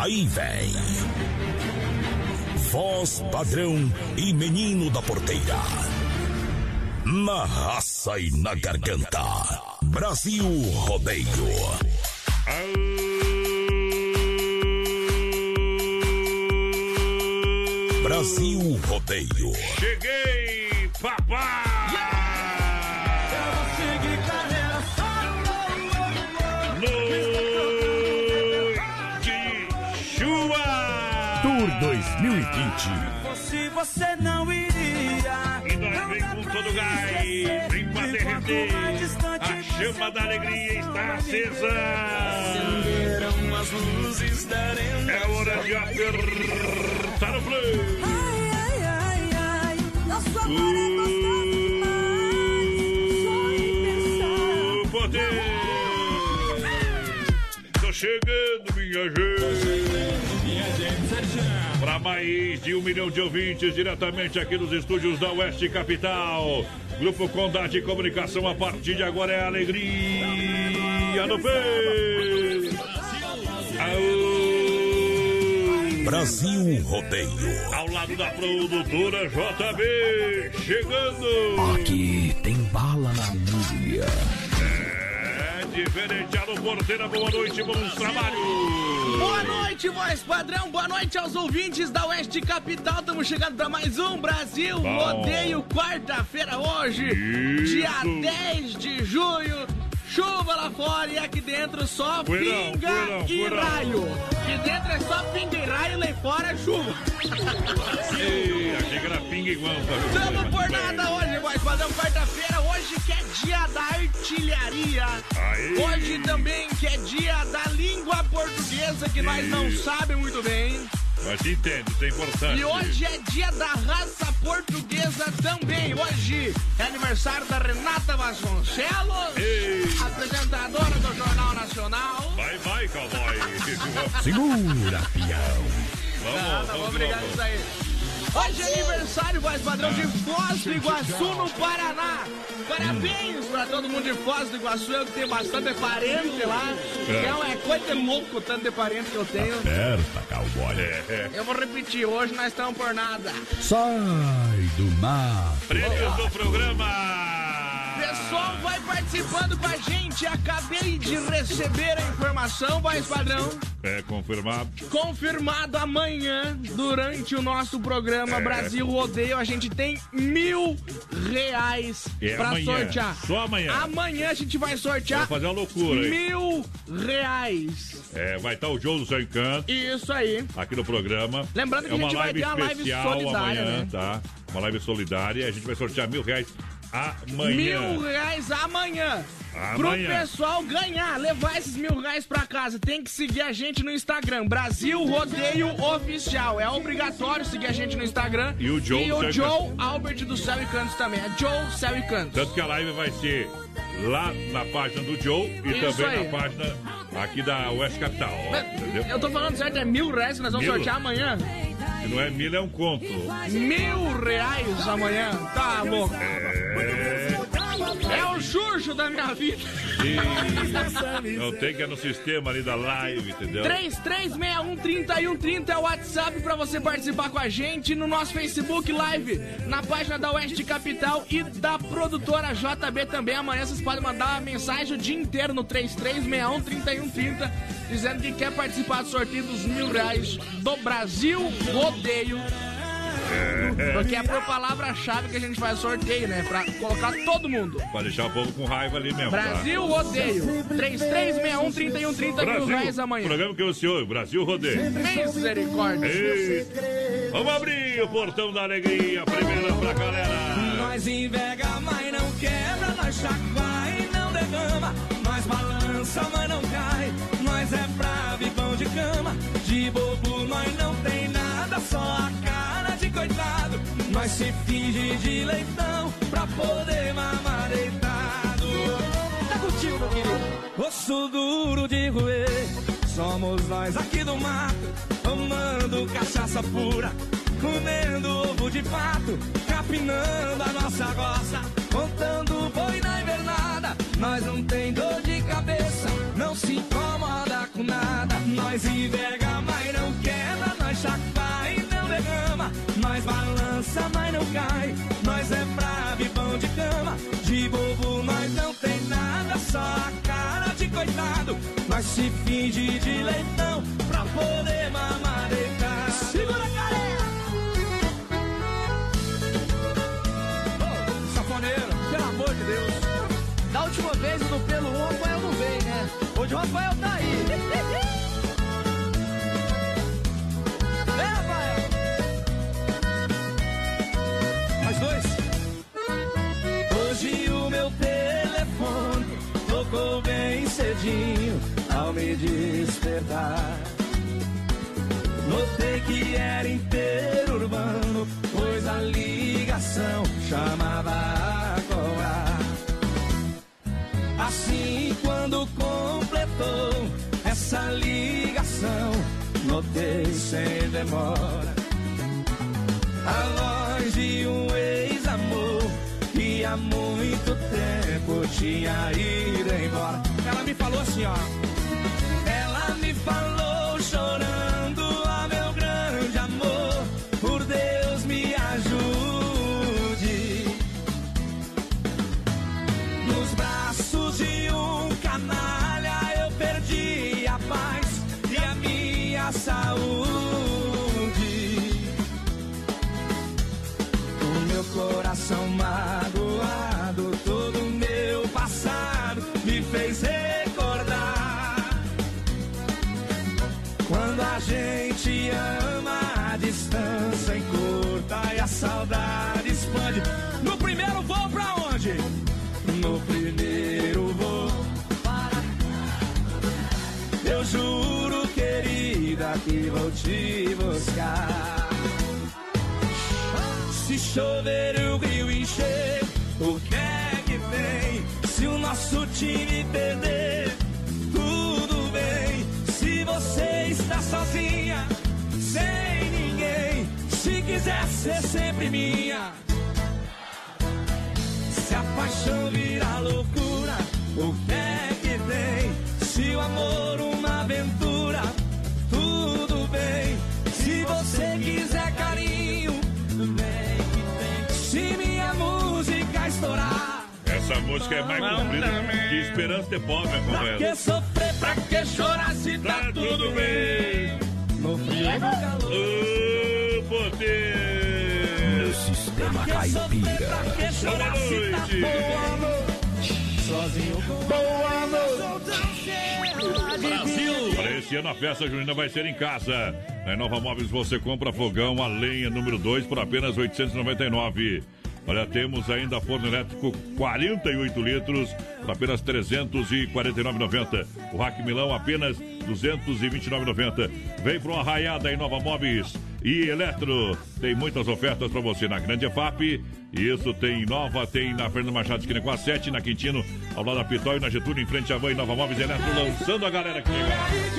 Aí vem. Voz padrão e menino da porteira. Na raça e na garganta. Brasil Rodeio. Brasil Rodeio. Cheguei, papai! 2020. Se você não iria. E nós vem com todo gás, vem pra derreter. A chama da alegria está acesa. Acenderam as luzes da arena. É hora de apertar o play. Ai, ai, ai, ai. Nosso amor é gostoso demais. Só em O poder. Tô chegando, minha gente. Para mais de um milhão de ouvintes, diretamente aqui nos estúdios da Oeste Capital. Grupo Condade de Comunicação, a partir de agora é alegria no peito. Aô. Brasil Rodeio. Ao lado da produtora JB, chegando. Aqui tem bala na agulha. É diferenciado porteira, boa noite, bons trabalhos. Boa noite, voz padrão. Boa noite aos ouvintes da Oeste Capital. Estamos chegando para mais um Brasil Bom. Rodeio, quarta-feira hoje, Isso. dia 10 de junho. Chuva lá fora e aqui dentro só pinga e raio. Aqui dentro é só pinga e raio e lá fora é chuva. Achei que era pinga igual. Tamo por nada hoje, voz padrão. Quarta-feira, hoje que é dia da artilharia. Aí. Hoje também que é dia da língua portuguesa, que nós não sabemos muito bem. Mas se entende, isso é importante. E hoje é dia da raça portuguesa também. Hoje é aniversário da Renata Vasconcelos, Ei. apresentadora do Jornal Nacional. Vai, vai, cowboy. Segura, peão. Vamos, Ah, tá vamos, obrigado vamos. Hoje é aniversário, voz padrão, de Foz do Iguaçu, no Paraná. Parabéns pra todo mundo de Foz do Iguaçu, eu que tenho bastante parente lá. É. Então é coisa de louco o tanto de parente que eu tenho. Aperta, cowboy. É, Eu vou repetir, hoje nós estamos por nada. Sai do mar. prêmios do programa. Pessoal, vai participando com a gente. Acabei de receber a informação, voz padrão. É confirmado. Confirmado amanhã, durante o nosso programa É. Brasil Rodeio, a gente tem mil reais É pra amanhã, sortear. só amanhã. Amanhã a gente vai sortear Vai fazer uma loucura, hein? mil reais. É, vai estar o Joe do Seu Encanto Isso aí. aqui no programa. Lembrando que é a gente vai ter uma live especial solidária, amanhã, né? tá? Uma live solidária. A gente vai sortear mil reais amanhã. Mil reais amanhã. Amanhã. Pro pessoal ganhar, levar esses mil reais pra casa, tem que seguir a gente no Instagram, Brasil Rodeio Oficial. É obrigatório seguir a gente no Instagram. E o Joe E o Joe Albert do Céu e Cantos também. É Joe Céu e Cantos. Tanto que a live vai ser lá na página do Joe e Isso também aí. na página aqui da West Capital. ó? Eu tô falando certo, é mil reais que nós vamos Mil? sortear amanhã. Se não é mil, é um conto. Mil reais amanhã. Tá louco. É. É o Xuxo da minha vida. Não tem que é no sistema ali da live, entendeu? 33613130 é o WhatsApp pra você participar com a gente no nosso Facebook Live, na página da Oeste Capital e da produtora JB também. Amanhã vocês podem mandar uma mensagem o dia inteiro no 33613130 dizendo que quer participar do sorteio dos mil reais do Brasil Rodeio. Porque é por palavra-chave que a gente faz sorteio, né? Pra colocar todo mundo. Pra deixar o povo com raiva ali mesmo. tá? Brasil Rodeio. 33613130 mil reais amanhã. Programa que você ouve, Brasil Rodeio. Misericórdia. Ei, Vamos abrir o portão da alegria. Primeira pra galera. Nós invega, mas não quebra, nós chacoalha e não derrama. Nós balança, mas não cai. Nós é bravo e pão de cama. De bobo nós não tem nada, só a Nós se finge de leitão pra poder mamar deitado. Tá contigo, meu querido. Osso duro de roer, somos nós aqui do mato, tomando cachaça pura, comendo ovo de pato, capinando a nossa roça, contando boi na invernada. Nós não tem dor de cabeça, não se incomoda com nada. Nós invega, cai. Nós é bravo e pão de cama. De bobo nós não tem nada, só a cara de coitado. Nós se finge de leitão pra poder mamar deitado. Segura a galera! Ô, Safoneiro, pelo amor de Deus. Da última vez no pelo 1, o Rafael não veio, né? Hoje o Rafael tá aí. Cedinho ao me despertar. Notei que era interurbano, pois a ligação chamava a. Assim, quando completou essa ligação, notei sem demora a voz de um ex-amor que há muito tempo tinha ido embora. Ela me falou assim, ó. Ela me falou chorando, Boa noite. boa noite. Sozinho boa noite. Para esse ano a festa junina vai ser em casa. Na Nova Móveis você compra fogão a lenha número 2 por apenas 899. Olha, temos ainda forno elétrico 48 litros por apenas 349,90. O Rack Milão apenas 229,90. Vem para uma raiada em Nova Móveis e Eletro. Tem muitas ofertas para você na Grande FAP, Isso, tem Nova, tem na Fernando Machado, esquina com a 7, na Quintino, ao lado da Pitó e na Getúlio, em frente à Van e Nova Móveis Eletro, lançando a galera aqui.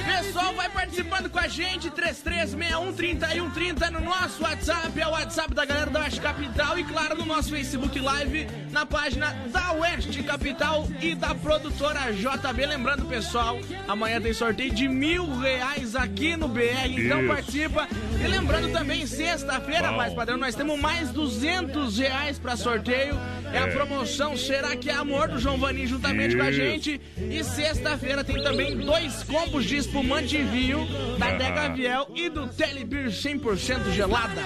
Pessoal, vai participando com a gente, 33613130 no nosso WhatsApp, é o WhatsApp da galera da Oeste Capital e claro no nosso Facebook Live, na página da Oeste Capital e da produtora JB. Lembrando, pessoal, amanhã tem sorteio de mil reais aqui no BR, então Isso. participa. E lembrando também, sexta-feira, mais padrão, nós temos mais 200 reais pra sorteio. É a É. promoção Será que é Amor do João Vanim juntamente com a Isso. gente. E sexta-feira tem também dois combos de espumante e vinho da Ah. Dega Viel e do Telebir 100% gelada.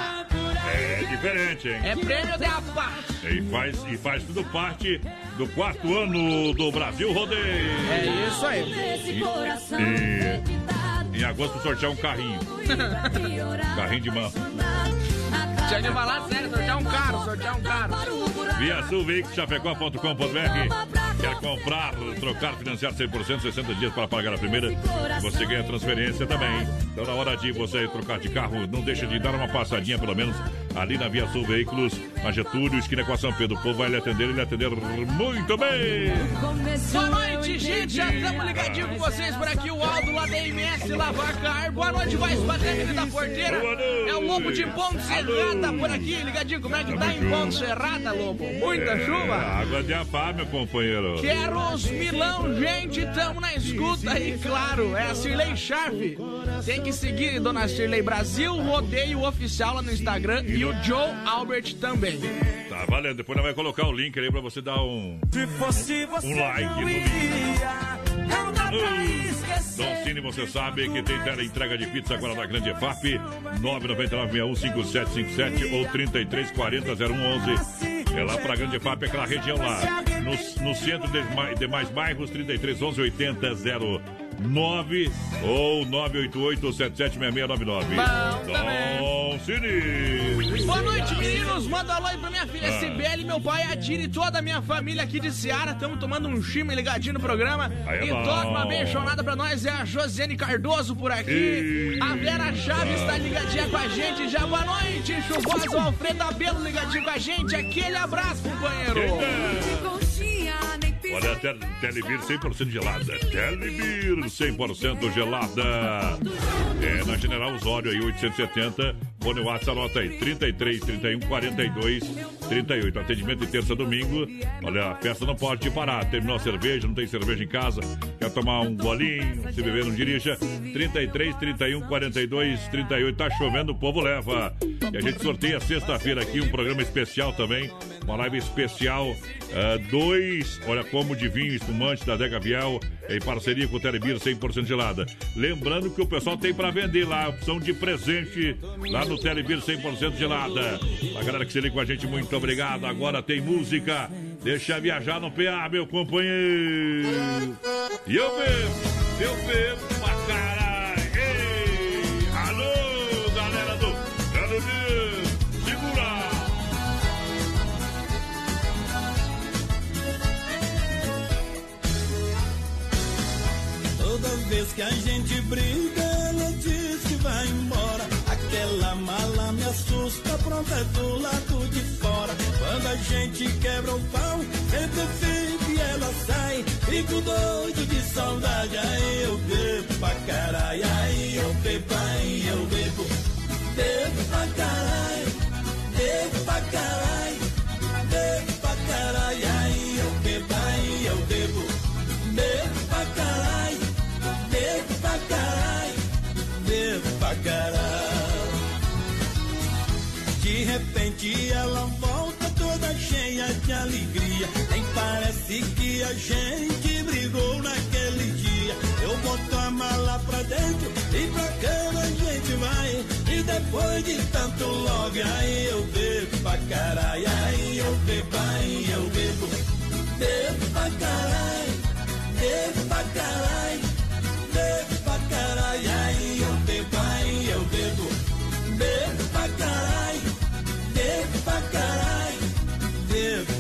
É diferente, hein? É prêmio de APA. E faz, e faz tudo parte do quarto ano do Brasil Rodeio. É isso aí. E em agosto sortear um carrinho. Carrinho de mão. Tinha que falar sério, sortear um carro, sortear um carro. Via Sul Quer comprar, trocar, financiar 100%, 60 dias para pagar a primeira. Você ganha transferência também. Então, na hora de você trocar de carro, não deixa de dar uma passadinha, pelo menos, ali na Via Sul Veículos, na Getúlio, esquina com a São Pedro. O povo vai lhe atender e lhe atender muito bem. Boa noite, gente. Já estamos ligadinho com vocês por aqui. O Aldo lá da MS Lavacar. Boa noite, vai Padre da Porteira. É o Lobo de Ponte Serrada por aqui. Ligadinho, como é que tá em Ponte Serrada, Lobo? Muita É, chuva? água de afá, meu companheiro. Quero os Milão, gente, tamo na escuta e claro, é a Cirlei Chave. Tem que seguir Dona Cirlei Brasil, rodeio oficial lá no Instagram e o Joe Albert também. Tá valendo. Depois nós vai colocar o link aí pra você dar um. Se fosse você, Um like no iria. Don. Cine, você sabe que tem tela entrega de pizza agora na Grande EFAP, 999-615777 ou 3340-0111. É lá pra Grande EFAP, aquela região lá. No, no centro de demais, demais bairros, 3311 8009 ou 988-776699. Bom Cine. Boa noite, meninos. Manda alô aí pra minha filha Ah. Sibeli, meu pai Adira e toda a minha família aqui de Seara. Estamos tomando um chime ligadinho no programa. Aí é e toca uma abençonada pra nós. É a Josiane Cardoso por aqui. Ih. A Vera Chaves está ligadinha com a gente. Já boa noite, chuvosa. O Alfredo Abelo ligadinho com a gente. Aquele abraço, companheiro. Olha, Tel- Telebir 100% gelada. Telebir 100% gelada. É na General Osório aí, 870. Fone WhatsApp, anota aí. 33 31 42 38. Atendimento de terça a domingo. Olha, a festa não pode parar. Terminou a cerveja, não tem cerveja em casa. Quer tomar um golinho, se beber, não dirija. 33 31 42 38. Tá chovendo, o povo leva. E a gente sorteia sexta-feira aqui um programa especial também. Uma live especial. ah, dois, olha, como de vinho espumante da Dega Viel, em parceria com o Telebir 100% gelada. Lembrando que o pessoal tem para vender lá, opção de presente lá no Telebir 100% gelada. A galera que se liga com a gente, muito obrigado. Agora tem música. Deixa viajar no PA, meu companheiro. E eu bebo, eu bebo pra caralho. Vez que a gente briga, ela diz que vai embora. Aquela mala me assusta, pronta é do lado de fora. Quando a gente quebra o pau, sempre fica e ela sai. Fico doido de saudade, aí eu bebo pra caralho. Aí eu bebo, aí eu bebo. Bebo pra caralho, bebo pra caralho. Repente ela volta toda cheia de alegria. Nem parece que a gente brigou naquele dia. Eu boto a mala pra dentro e pra cama a gente vai. E depois de tanto logo, aí eu bebo pra caralho. Aí eu bebo, aí eu bebo. Bebo pra caralho, bebo pra caralho. Pra caralho. Bebo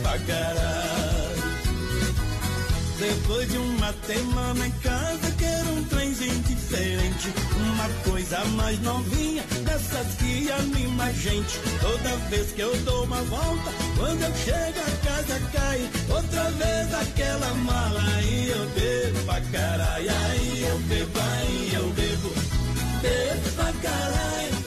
Depois de uma semana em casa, quero um trenzinho diferente. Uma coisa mais novinha, dessas que anima a gente. Toda vez que eu dou uma volta, quando eu chego a casa cai. Outra vez aquela mala, aí eu bebo pra caralho. Aí eu bebo, aí eu bebo. Bebo pra caralho,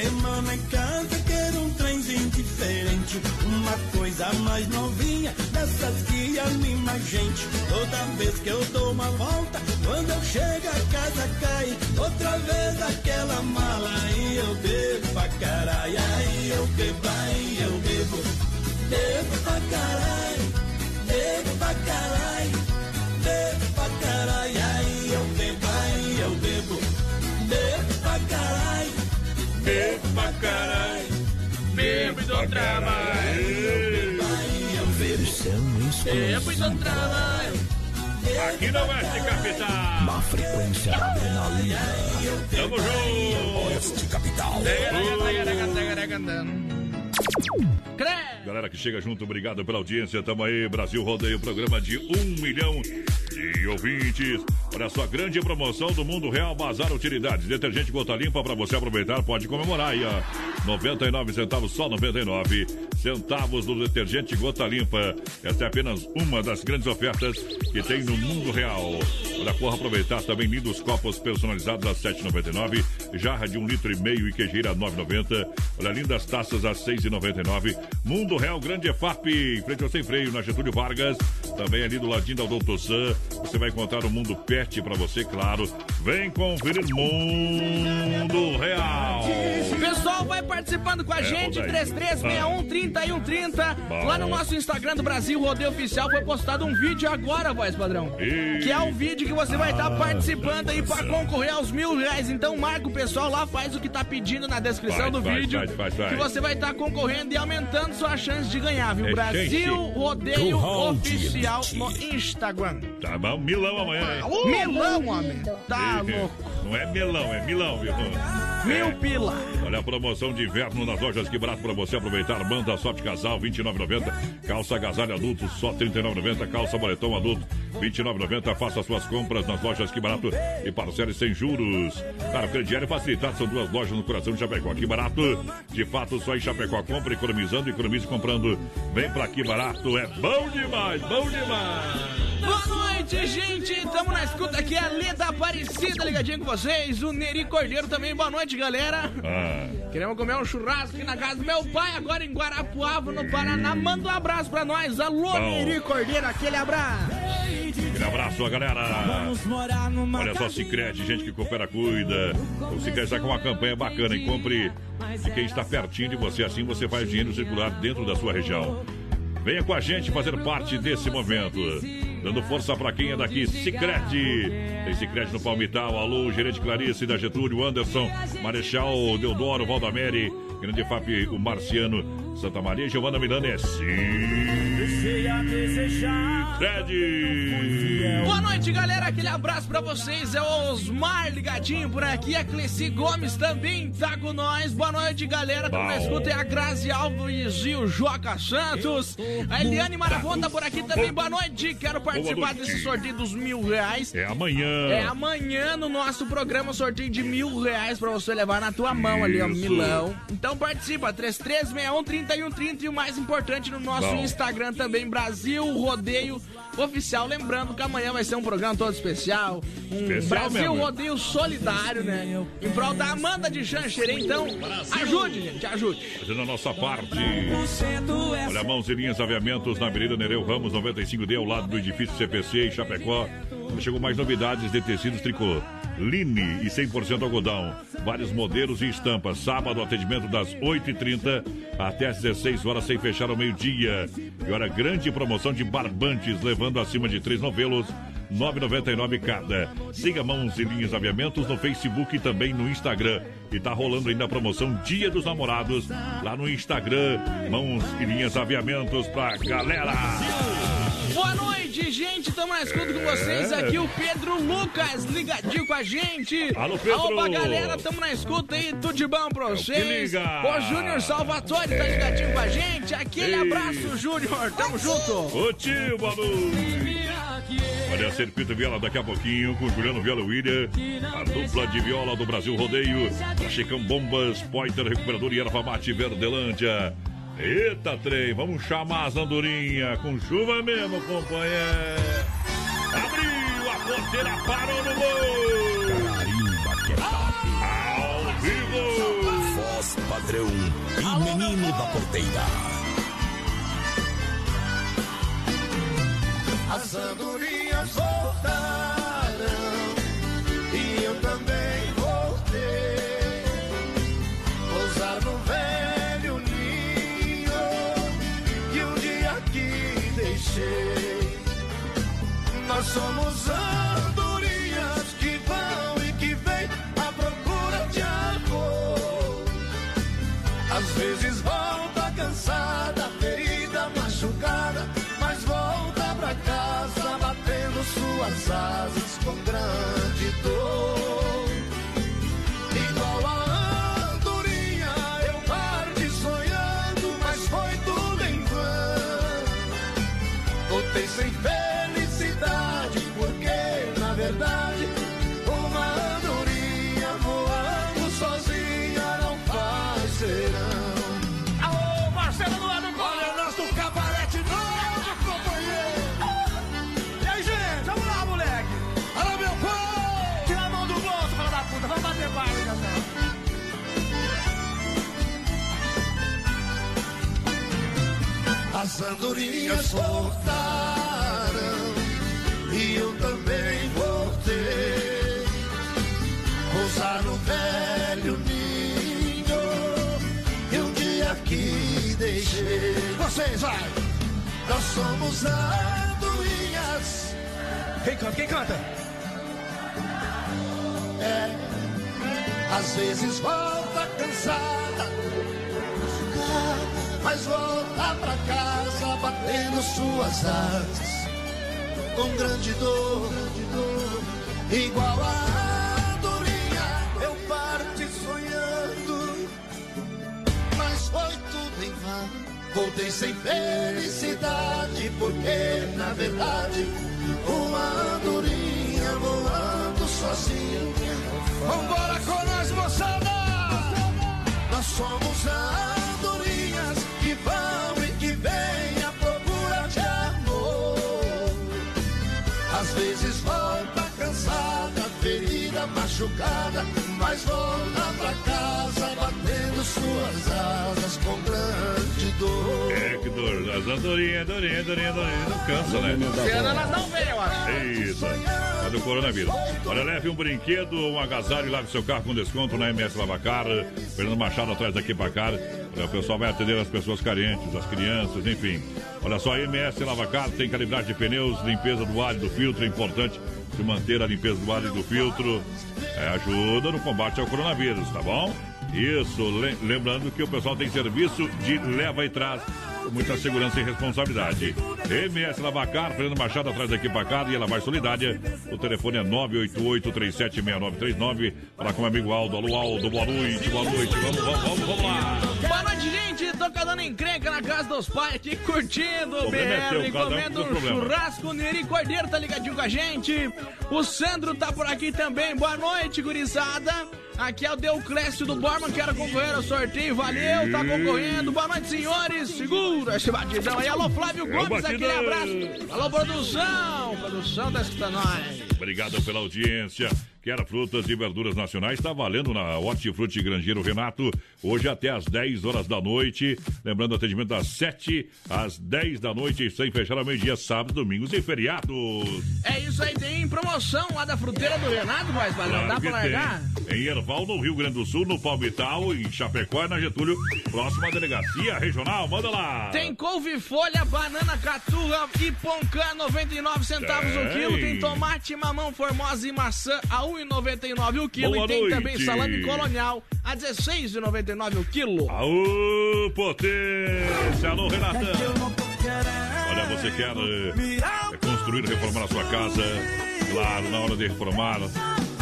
semana em casa, quero um trenzinho diferente. Uma coisa mais novinha, dessas que anima a gente. Toda vez que eu dou uma volta, quando eu chego a casa cai. Outra vez aquela mala, aí eu bebo pra caralho. Aí eu bebo, aí eu bebo. Bebo pra caralho, bebo pra caralho. Bebo pra caralho, bebo pra caralho. Bebo e dou trabalho. Versão Bebo e dou trabalho. Aqui no Oeste Capital. Na frequência da adrenalina. Tamo junto. Oeste Capital. Galera que chega junto, obrigado pela audiência. Tamo aí, Brasil Rodeio, programa de um milhão de ouvintes. Olha só, grande promoção do Mundo Real Bazar Utilidades. Detergente gota limpa para você aproveitar, pode comemorar aí, ó. 99 centavos, só 99 centavos do detergente gota limpa. Esta é apenas uma das grandes ofertas que tem no Mundo Real. Olha, corra aproveitar também lindos copos personalizados a 7,99. Jarra de um litro e meio e queijeira a 9,90. Olha, lindas taças a 6,99. Mundo Real Grande EFAP, em frente ao sem freio, na Getúlio Vargas. Também ali do ladinho da Doutor Sam. Você vai encontrar o Mundo Pet para você, claro. Vem conferir Mundo Real. Pessoal vai participando com a gente, Rodaí. 3361-3130. Lá no nosso Instagram do Brasil Rodeio Oficial foi postado um vídeo agora, voz padrão. E- Que é o vídeo que você vai estar participando aí pra concorrer aos mil reais. Então marca o pessoal lá, faz o que tá pedindo na descrição Faz, do faz, vídeo. faz. Que você vai estar concorrendo e aumentando sua chance de ganhar, viu? É, Brasil gente. Rodeio Oficial no Instagram. Tá bom, Milão amanhã, hein? Milão, homem. Tá louco. Não é melão, é milão, viu? Mil pila. Olha a promoção de inverno nas lojas Que Barato para você aproveitar. Manda Soft Casal, R$ 29,90. Calça agasalho adulto, só R$ 39,90. Calça boletom adulto, R$ 29,90. Faça suas compras nas lojas Que Barato e parcele sem juros. Cara, o crediário facilitado são duas lojas no coração de Chapecó. Que Barato, de fato, só em Chapecó. Compra economizando, economize comprando. Vem pra Que Barato, é bom demais, bom demais. Boa noite, gente. Tamo na escuta aqui, a Leda Aparecida ligadinha com vocês. O Neri Cordeiro também. Boa noite, galera. Ah, Queremos comer um churrasco aqui na casa do meu pai, agora em Guarapuava, no Paraná. Manda um abraço pra nós. Alô. Neri Cordeiro, aquele abraço. aquele abraço, a galera. Vamos morar numa Olha só, Cicrete, gente que coopera, cuida. O Cicrete está com uma campanha bacana e compre de quem está pertinho de você. Assim você faz dinheiro circular dentro da sua região. Venha com a gente fazer parte desse momento. Dando força para quem é daqui, Cicrete. Tem Cicrete no Palmital. Alô, gerente Clarice da Getúlio, Anderson, Marechal Deodoro, Valdamere, Grande FAP, o Marciano, Santa Maria, Giovana Milano é Cicrete. Boa noite, galera. Aquele abraço pra vocês. É o Osmar ligadinho por aqui. A Cleci Gomes também tá com nós. Boa noite, galera. Tamo na escuta é a Grazi Alves e o Joca Santos. A Eliane Maravon tá por aqui também. Boa noite. Quero participar desse sorteio dos mil reais. É amanhã. É amanhã no nosso programa sorteio de mil reais pra você levar na tua mão ali, ó, milão. Então participa, 3361-3130 e o mais importante no nosso Bom. Instagram também, Brasil Rodeio Oficial. Lembrando que amanhã vai ser um programa todo especial, um Especial Brasil mesmo. Rodeio Solidário, né? Em prol da Amanda de Xanxerê, então ajude, gente, ajude. Fazendo a nossa parte. Olha, mãos e linhas aviamentos na Avenida Nereu Ramos 95D, ao lado do edifício CPC em Chapecó. Chegou mais novidades de tecidos tricô. Line e 100% algodão. vários modelos e estampas. Sábado, atendimento das 8h30 até às 16 horas, sem fechar ao meio-dia. E olha, grande promoção de barbantes, levando acima de três novelos. 9,99 cada. Siga Mãos e Linhas Aviamentos no Facebook e também no Instagram. E tá rolando ainda a promoção Dia dos Namorados lá no Instagram. Mãos e Linhas Aviamentos pra galera. Boa noite, gente. Tamo na escuta com vocês. Aqui o Pedro Lucas, ligadinho com a gente. Alô, Pedro. Pra galera. Tamo na escuta aí. Tudo de bom pra vocês. liga. O Júnior Salvatore tá ligadinho com a gente. Aquele Ei. abraço, Júnior. Tamo junto. Ô tio, boa. Olha, Circuito Viola daqui a pouquinho com Juliano Viola William, a dupla de viola do Brasil Rodeio, a Chicão Bombas, Poiter Recuperador e Erva Mate Verdelândia. Eita, trem, vamos chamar as andorinhas com chuva mesmo, companheiro. Abriu a porteira, parou no gol. Carimba que é top. Ao vivo. Voz padrão e menino da porteira. As andorinhas voltaram Nós somos andorinhas que vão e que vêm à procura de amor. Às vezes volta cansada, ferida, machucada, mas volta pra casa batendo suas asas com grande dor. Igual a andorinha, eu As andorinhas voltaram e eu também voltei. Pousar no velho ninho e um dia aqui deixei. Vocês, vai! Nós somos andorinhas. Quem canta? Quem canta? É, às vezes volta cansada mas volta pra casa batendo suas asas com grande dor, igual a andorinha eu parti sonhando, mas foi tudo em vão. Voltei sem felicidade, porque na verdade uma andorinha voando sozinha. Vambora com nós, moçada! Nós somos andorinhas machucada, mas volta pra casa batendo suas asas com grande dor. É que dor. As andorinhas, andorinha, andorinha, andorinha. Não cansa, né? Cena elas não veio, eu acho. Eita, é do coronavírus. Olha, leve um brinquedo, um agasalho e lave seu carro com desconto na MS Lavacar. Fernando Machado atrás daqui pra cá. O pessoal vai atender as pessoas carentes, as crianças, enfim. Olha só, a MS Lavacar tem calibragem de pneus, limpeza do ar e do filtro, é importante manter a limpeza do ar e do filtro. É, ajuda no combate ao coronavírus, tá bom? Isso, le- lembrando que o pessoal tem serviço de leva e traz com muita segurança e responsabilidade. MS Lavacar, Fernando Machado atrás daqui pra cá e ela vai solidária. O telefone é 988-376939. Falar com o amigo Aldo. Alô, Aldo, boa noite, boa noite. Vamos, vamos, vamos, vamos lá. Boa noite, gente. Tô dando encrenca na casa dos pais aqui, curtindo o é um com comendo um churrasco. Neri Cordeiro tá ligadinho com a gente. O Sandro tá por aqui também. Boa noite, gurizada. Aqui é o Deuclésio do Borman, quero concorrer ao sorteio. Valeu, tá concorrendo. Boa noite, senhores. Segura esse batidão aí. Alô, Flávio É o Gomes, aquele abraço. Alô, produção. Produção tá escutando nós. Obrigado pela audiência. Quer frutas e verduras nacionais? Está valendo na Hortifruti Grangeiro Renato, hoje até às 10 horas da noite. Lembrando, atendimento das 7 às 10 da noite, sem fechar ao meio-dia, sábados, domingos e feriados. É isso aí, tem promoção lá da fruteira do Renato, padrão. Claro Dá pra largar? tem. Em Erval, no Rio Grande do Sul, no Palmital, em Chapecó e na Getúlio, próxima delegacia regional. Manda lá. Tem couve-folha, banana caturra e poncã, 99 centavos o Tem. quilo. Tem tomate, mamão, formosa e maçã a 1,99 o quilo. Boa e tem noite. também salame colonial a 16,99 o quilo. Aô, potência! Alô, Renatão! Olha, você quer eh, construir, reformar a sua casa? Claro, na hora de reformar,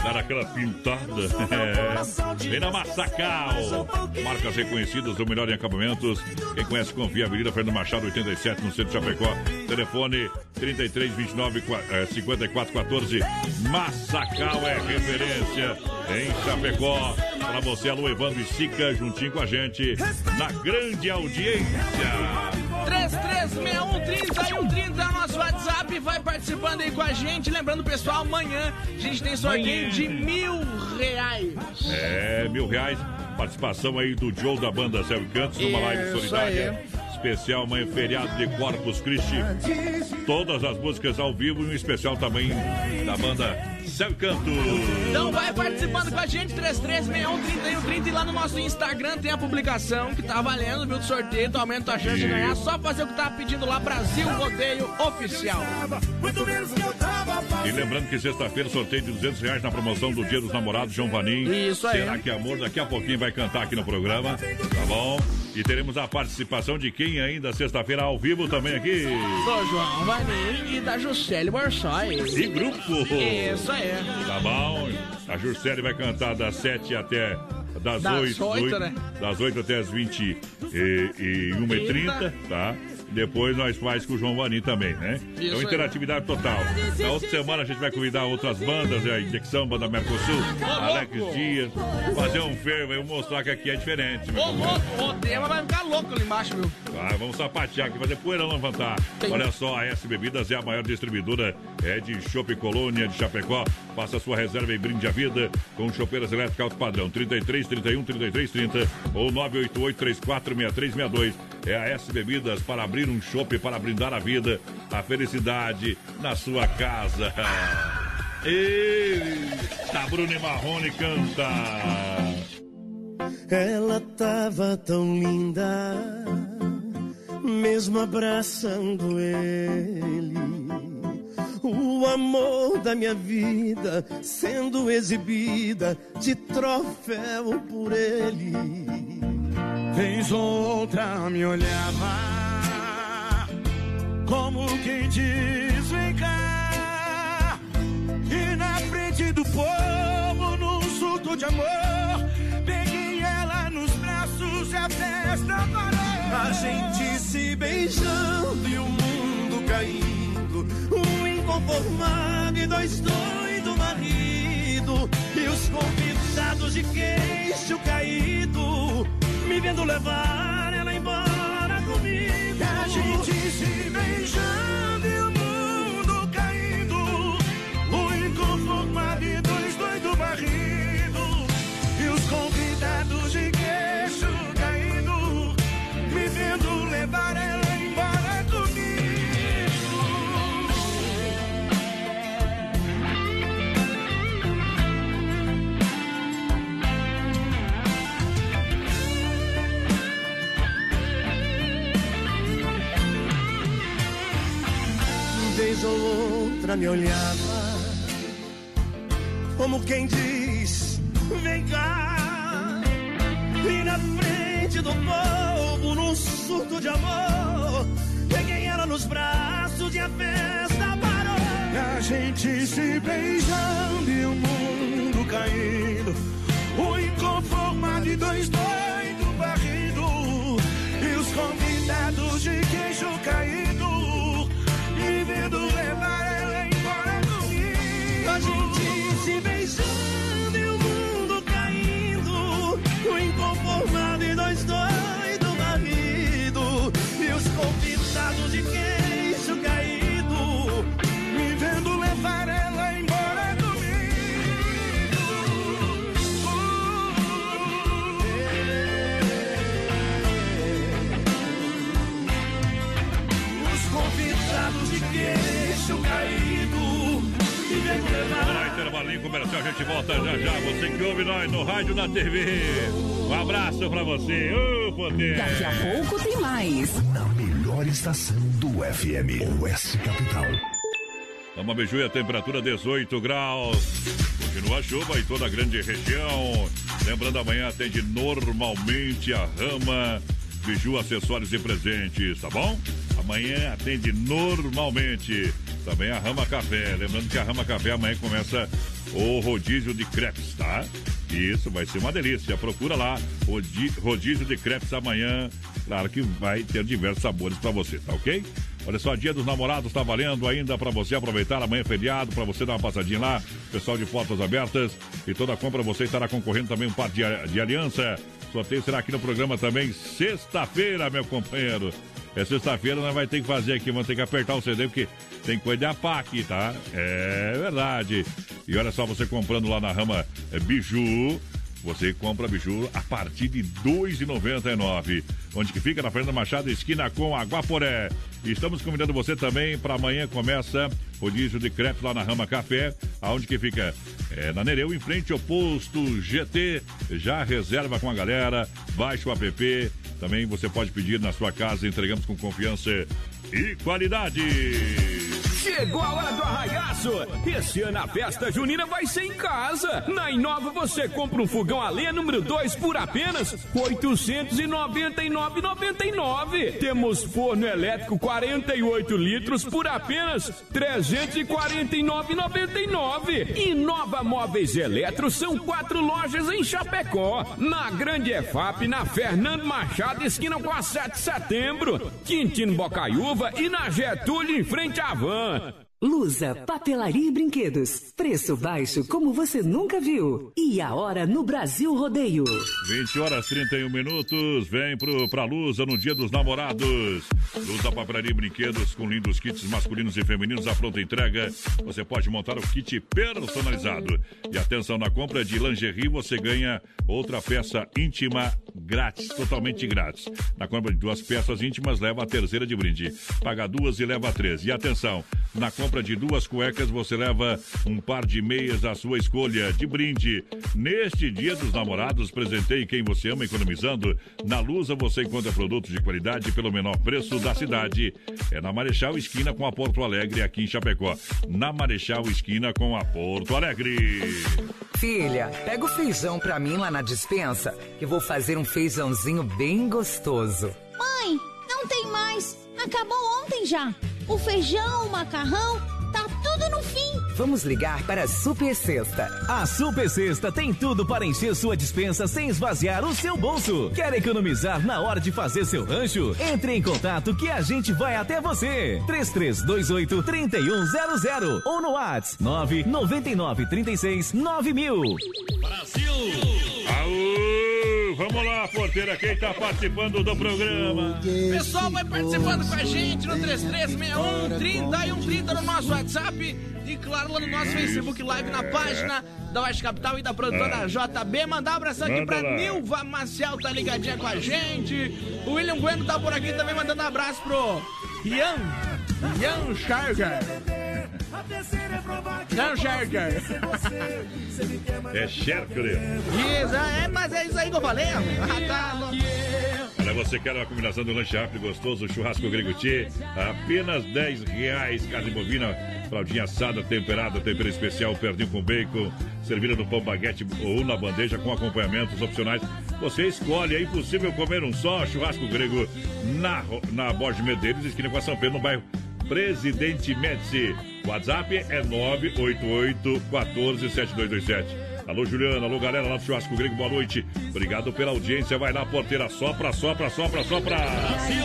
dar aquela pintada. É. Vem na Massacal! Marcas reconhecidas, o melhor em acabamentos. Quem conhece, confia. Avenida Fernando Machado, 87, no centro de Chapecó. Telefone 33 29 54 14. Massacal é referência em Chapecó. Para você, alô, Evandro e Sica, juntinho com a gente, na grande audiência. 336130 é o nosso WhatsApp. Vai participando aí com a gente. Lembrando, pessoal, amanhã a gente tem sorteio de mil reais. É, mil reais. Participação aí do Joe da banda e Cantos, numa live solidária. Especial Mãe Feriado de Corpus Christi. Todas as músicas ao vivo e um especial também da banda Céu e Cantos. Então vai participando com a gente, 33613130 e lá no nosso Instagram tem a publicação que tá valendo, viu, do sorteio, tu aumenta a chance de ganhar, só fazer o que tá pedindo lá, Brasil Rodeio Oficial. E lembrando que sexta-feira sorteio de 200 reais na promoção do Dia dos Namorados, João Vanim. Isso aí. Será que amor daqui a pouquinho vai cantar aqui no programa? Tá bom? E teremos a participação de quem ainda sexta-feira ao vivo também aqui. Do João Vanim e da Juscelie Borsoi. E grupo. Isso aí. Tá bom? A Juscelie vai cantar das 7 até das, Das 8, oito, né? Das 8 até as 20 e, e 1 e 30, tá? Depois nós faz com o João Vanim também, né? Isso então, interatividade total. Na outra semana a gente vai convidar outras bandas, a Injecção, Banda Mercosul, Alex Dias, fazer um fervo e mostrar que aqui é diferente. meu Ô, louco, o tema vai ficar louco ali embaixo, viu? Ah, vamos sapatear aqui, fazer poeira levantar. Olha só, a S Bebidas é a maior distribuidora é de Chopp Colônia de Chapecó. Faça sua reserva e brinde a vida com chopeiras elétricas alto padrão 33 31 33 30 ou 988 34 63 62. É a S Bebidas para abrir um chopp para brindar a vida, a felicidade na sua casa. Eita, Bruno e Marrone canta. Ela tava tão linda, mesmo abraçando ele. O amor da minha vida sendo exibida de troféu por ele. Vez ou outra me olhava, como quem diz: vem cá. E na frente do povo, num surto de amor, peguei ela nos braços e a festa parou. A gente se beijando e o mundo caindo. Inconformado e dois doido marido. E os convidados de queixo caído, me vendo levar ela embora comigo. A gente se beijando Vez ou outra me olhava, como quem diz: vem cá. E na frente do povo, num surto de amor, peguei ela nos braços e a festa parou. A gente se beijando e o mundo caindo. O inconformado e dois doidos barrido. E os convidados de queixo caído. Intervalinho comercial, a gente volta já já. Você que ouve nós no rádio, na TV. Um abraço pra você. Ô, poder. Daqui a pouco tem mais. Na melhor estação do FM, Oeste Capital. Toma biju e a temperatura 18 graus. Continua a chuva em toda a grande região. Lembrando, amanhã atende normalmente a Rama Biju, acessórios e presentes, tá bom? Amanhã atende normalmente. Também a Rama Café. Lembrando que a Rama Café amanhã começa o rodízio de crepes, tá? Isso, vai ser uma delícia. Procura lá, rodízio de crepes amanhã. Claro que vai ter diversos sabores pra você, tá ok? Olha só, Dia dos Namorados tá valendo ainda pra você aproveitar. Amanhã é feriado, pra você dar uma passadinha lá. Pessoal de portas abertas. E toda compra você estará concorrendo também um par de, de aliança. Sorteio será aqui no programa também sexta-feira, meu companheiro. É sexta-feira, nós vai ter que fazer aqui, vamos ter que apertar o CD, porque tem coisa de apá aqui, tá? É verdade. E olha só, você comprando lá na rama é, Biju, você compra biju a partir de R$ 2,99. Onde que fica? Na Fernanda Machado, esquina com Aguaporé. Estamos convidando você também para amanhã começa o rodízio de crepe lá na Rama Café. Aonde que fica? É, na Nereu, em frente ao posto GT. Já reserva com a galera, baixa o app. Também você pode pedir na sua casa, entregamos com confiança e qualidade. Chegou a hora do arraiaço! Esse ano a festa junina vai ser em casa! Na Inova você compra um fogão a lenha número 2 por apenas R$ 899,99. Temos forno elétrico 48 litros por apenas R$ 349,99. Inova Móveis Eletro são quatro lojas em Chapecó. Na Grande EFAP, na Fernando Machado, esquina com a 7 de setembro. Quintino Bocaiúva e na Getúlio, em frente à Van. doing? Lusa, papelaria e brinquedos. Preço baixo como você nunca viu. E a hora no Brasil Rodeio. 20 horas 31 minutos, vem pro, pra Lusa no Dia dos Namorados. Lusa Papelaria e Brinquedos com lindos kits masculinos e femininos à pronta entrega. Você pode montar o kit personalizado. E atenção, na compra de lingerie você ganha outra peça íntima grátis, totalmente grátis. Na compra de duas peças íntimas, leva a terceira de brinde. Paga duas e leva três. E atenção, na compra de duas cuecas, você leva um par de meias à sua escolha de brinde. Neste Dia dos Namorados, presenteie quem você ama economizando. Na Lusa você encontra produtos de qualidade pelo menor preço da cidade. É na Marechal Esquina com a Porto Alegre, aqui em Chapecó. Na Marechal Esquina com a Porto Alegre. Filha, pega o feijão pra mim lá na dispensa, que vou fazer um feijãozinho bem gostoso. Mãe, não tem mais. Acabou ontem já. O feijão, o macarrão, tá tudo no fim. Vamos ligar para a Super Sexta. A Super Sexta tem tudo para encher sua dispensa sem esvaziar o seu bolso. Quer economizar na hora de fazer seu rancho? Entre em contato que a gente vai até você. 3328 3100 ou no WhatsApp 999 36 9000. Brasil! Aô! Vamos lá, porteira, quem tá participando do programa? Pessoal, vai participando com a gente no 3361 30 e 130 no nosso WhatsApp e claro lá no nosso Facebook Live na página da Oeste Capital e da produtora JB. Mandar um abração aqui pra. Nilva Maciel, tá ligadinha com a gente. O William Bueno tá por aqui também mandando um abraço pro Ian. Ian Sharger. Ian Sharger. É Sherker. Isso, é, mas é isso aí que eu falei. Ah, tá louco. Olha, você quer uma combinação do lanche rápido gostoso, churrasco grego tchê, apenas 10 reais, carne bovina, fraldinha assada, temperada, tempero especial, perdinho com bacon, servida no pão baguete ou na bandeja com acompanhamentos opcionais. Você escolhe, é impossível comer um só churrasco grego na, na Borges Medeiros, esquina com a São Pedro, no bairro Presidente Médici. WhatsApp é 988 14 7227. Alô, Juliana, alô, galera lá do Churrasco Grego, boa noite. Obrigado pela audiência. Vai lá, porteira, sopra, sopra, sopra, sopra.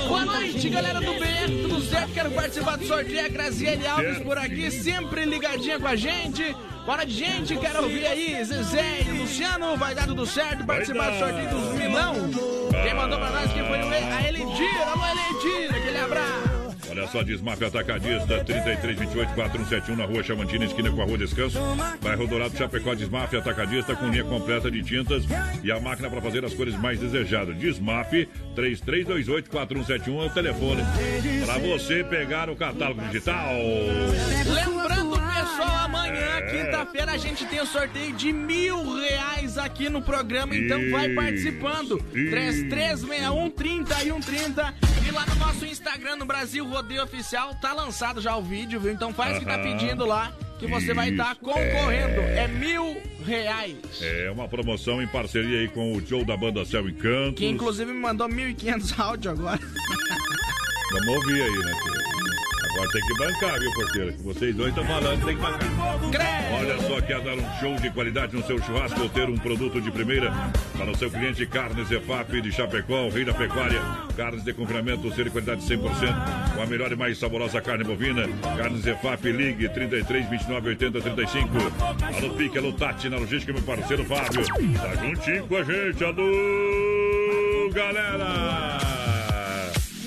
Boa noite, galera do BR, tudo certo? Quero participar do sorteio. A Graziele Alves por aqui, sempre ligadinha com a gente. Bora de gente, quero ouvir aí. Zezé e Luciano, vai dar tudo certo. Participar do sorteio dos Milão. Quem mandou pra nós que foi o a Elidir. Alô, Elidir, aquele abraço. Olha só, Desmafia Atacadista, 3328-4171 na rua Chamantina, esquina com a rua Descanso. Bairro Dourado, Chapecó, Desmafia Atacadista com linha completa de tintas e a máquina para fazer as cores mais desejadas. Desmaf 3328-4171 é o telefone para você pegar o catálogo digital. Lembrando, pessoal, amanhã, quinta-feira, a gente tem o sorteio de mil reais aqui no programa, então vai participando. 3361 3130 e lá no nosso Instagram, no Brasil Rodeio Oficial, tá lançado já o vídeo, viu? Então faz o que tá pedindo lá, que você vai estar Isso. concorrendo. É. É mil reais. É uma promoção em parceria aí com o Joe da banda Céu Encanto. Que inclusive me mandou 1.500 áudio agora. Vamos ouvir aí, né, tio? Agora tem que bancar, viu, porteiro? Que vocês dois estão falando, tem que bancar. Olha só, quer dar um show de qualidade no seu churrasco ou ter um produto de primeira para o seu cliente Carnes EFAP de Chapecó, o rei da pecuária. Carnes de confinamento, ser de qualidade 100%, com a melhor e mais saborosa carne bovina. Carnes EFAP, ligue 33 29 80 35. Alô, Pique, alô, Tati, na logística, meu parceiro Fábio. Tá juntinho com a gente, alô, galera!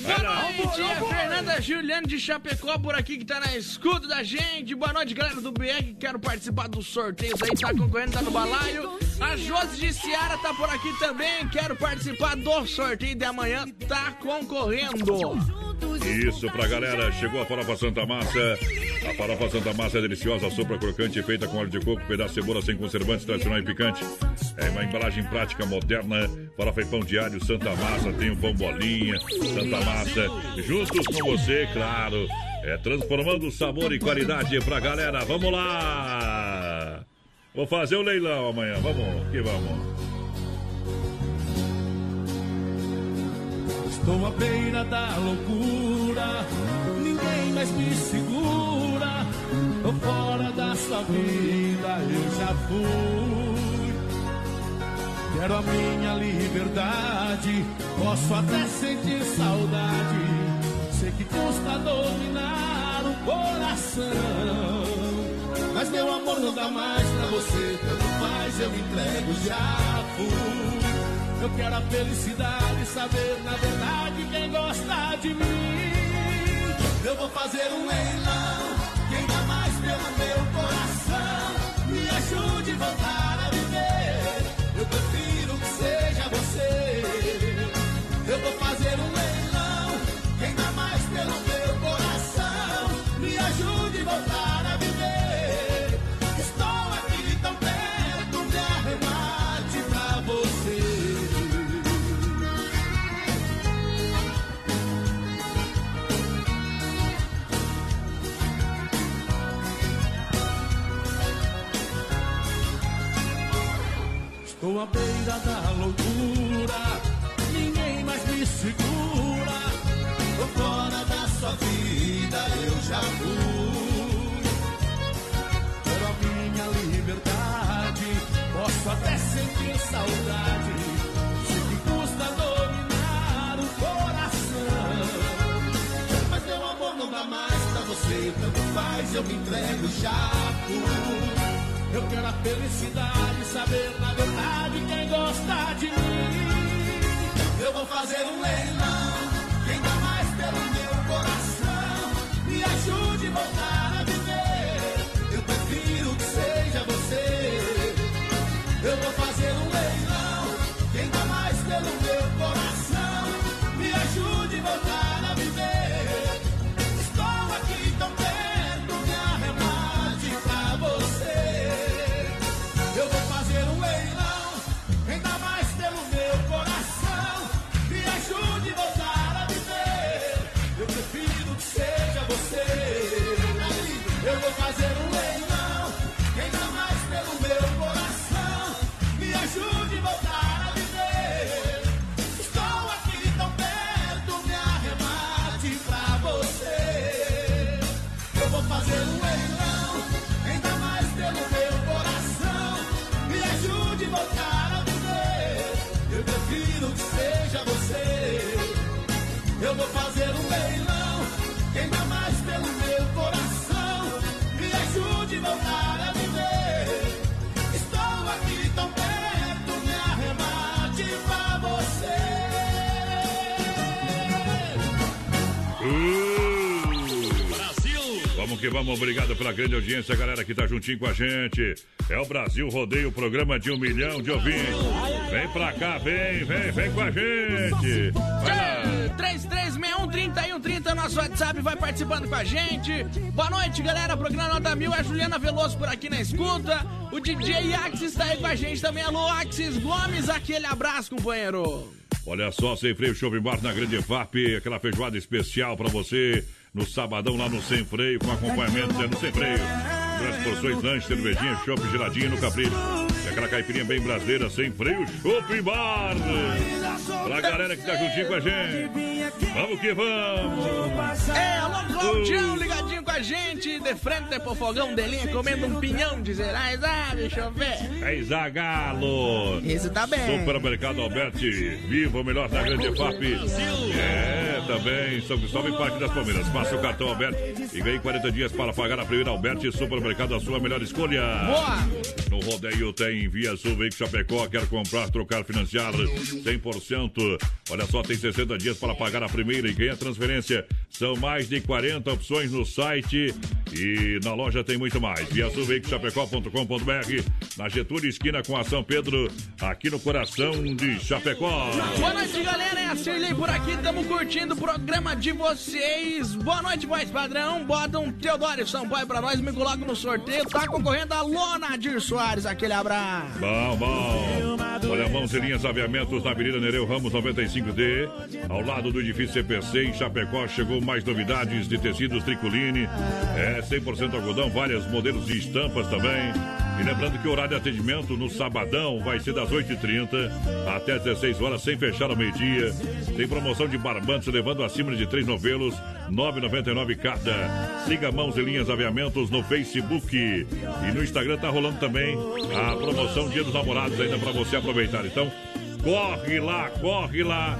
Lá. Bom dia, Fernanda Juliane de Chapecó por aqui que tá na escuta da gente. Boa noite, galera do BR que quero participar dos sorteios aí, tá concorrendo, tá no balaio. A Josi de Ciara tá por aqui também, quero participar do sorteio de amanhã, tá concorrendo. Isso pra galera, chegou a farofa Santa Massa. A farofa Santa Massa é deliciosa, sopa crocante, feita com óleo de coco, pedaço de cebola sem conservantes, tradicional e picante. É uma embalagem prática, moderna. Farofa e pão diário, Santa Massa, tem o pão bolinha, Santa Massa. Juntos com você, claro. É transformando sabor e qualidade pra galera. Vamos lá! Vou fazer o leilão amanhã. Vamos que vamos. Estou à beira da loucura, ninguém mais me segura. Tô fora da sua vida, eu já fui. Quero a minha liberdade, posso até sentir saudade. Sei que custa dominar o coração. Mas meu amor não dá mais pra você, tanto faz, eu me entrego, já fui. Eu quero a felicidade, saber na verdade quem gosta de mim. Eu vou fazer um leilão, quem dá mais pelo meu coração, me ajude a Vamos obrigado pela grande audiência, galera que tá juntinho com a gente. É o Brasil Rodeio, programa de um milhão de ouvintes. Vem pra cá, vem, vem, vem com a gente. Vai lá. 33613130 nosso WhatsApp vai participando com a gente. Boa noite, galera. Programa Nota Mil é a Juliana Veloso por aqui na escuta. O DJ Axis está aí com a gente também. Alô, Axis Gomes, aquele abraço, companheiro. Olha só, Sem Freio Shopping Bar na Grande EFAP, aquela feijoada especial pra você no sabadão lá no Sem Freio, com acompanhamento é no Sem Freio. Grandes porções, lanche, cervejinha, chopp geladinho no Capricho. E aquela caipirinha bem brasileira, Sem Freio Shopping Bar. Pra galera que tá juntinho com a gente. Vamos que vamos. É, alô, Claudião, ligadinho com a gente. De frente pro fogão de linha, comendo um pinhão de Zerais. Ah, deixa eu ver. É Zagalo. Esse tá bem. Supermercado Alberti. Viva o melhor da Grande EFAP. É, também São Cristóvão e Parque das Palmeiras. Faça o cartão Alberti e ganhe 40 dias para pagar a primeira Alberti Supermercado, a sua melhor escolha. Boa. No rodeio tem Via Sul Veículo Chapecó. Quer comprar, trocar, financiar 100%. Olha só, tem 60 dias para pagar a primeira e ganhar transferência. São mais de 40 opções no site e na loja tem muito mais. Via Sul Veículo Chapecó.com.br. Na Getúlio, esquina com a São Pedro, aqui no coração de Chapecó. Boa noite, galera. É a Cirlei por aqui. Estamos curtindo o programa de vocês. Boa noite, voz padrão. Bota um Teodoro Sampaio pra nós. Me coloca no sorteio. Tá concorrendo a Lona Dir Soares. Aquele abraço. Bom, bom. Olha, mãos linhas aviamentos na Avenida Nereu Ramos 95D, ao lado do edifício CPC em Chapecó. Chegou mais novidades de tecidos tricoline. É 100% algodão, vários modelos de estampas também. E lembrando que o horário de atendimento no sabadão vai ser das 8h30 até 16 horas, sem fechar ao meio-dia. Tem promoção de barbantes levando acima de três novelos, 9,99 cada. Siga Mãos e Linhas Aviamentos no Facebook. E no Instagram tá rolando também a promoção Dia dos Namorados ainda para você aproveitar. Então, corre lá, corre lá.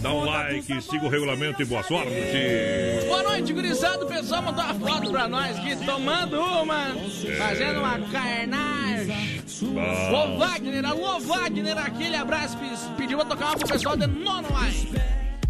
Dá um like, siga o regulamento e boa sorte. Boa noite, gurizado. O pessoal mandou uma foto pra nós aqui, tomando uma, fazendo uma carnagem. Ô Wagner, alô Wagner, aquele abraço. Pediu pra tocar uma pro pessoal de Nono Line.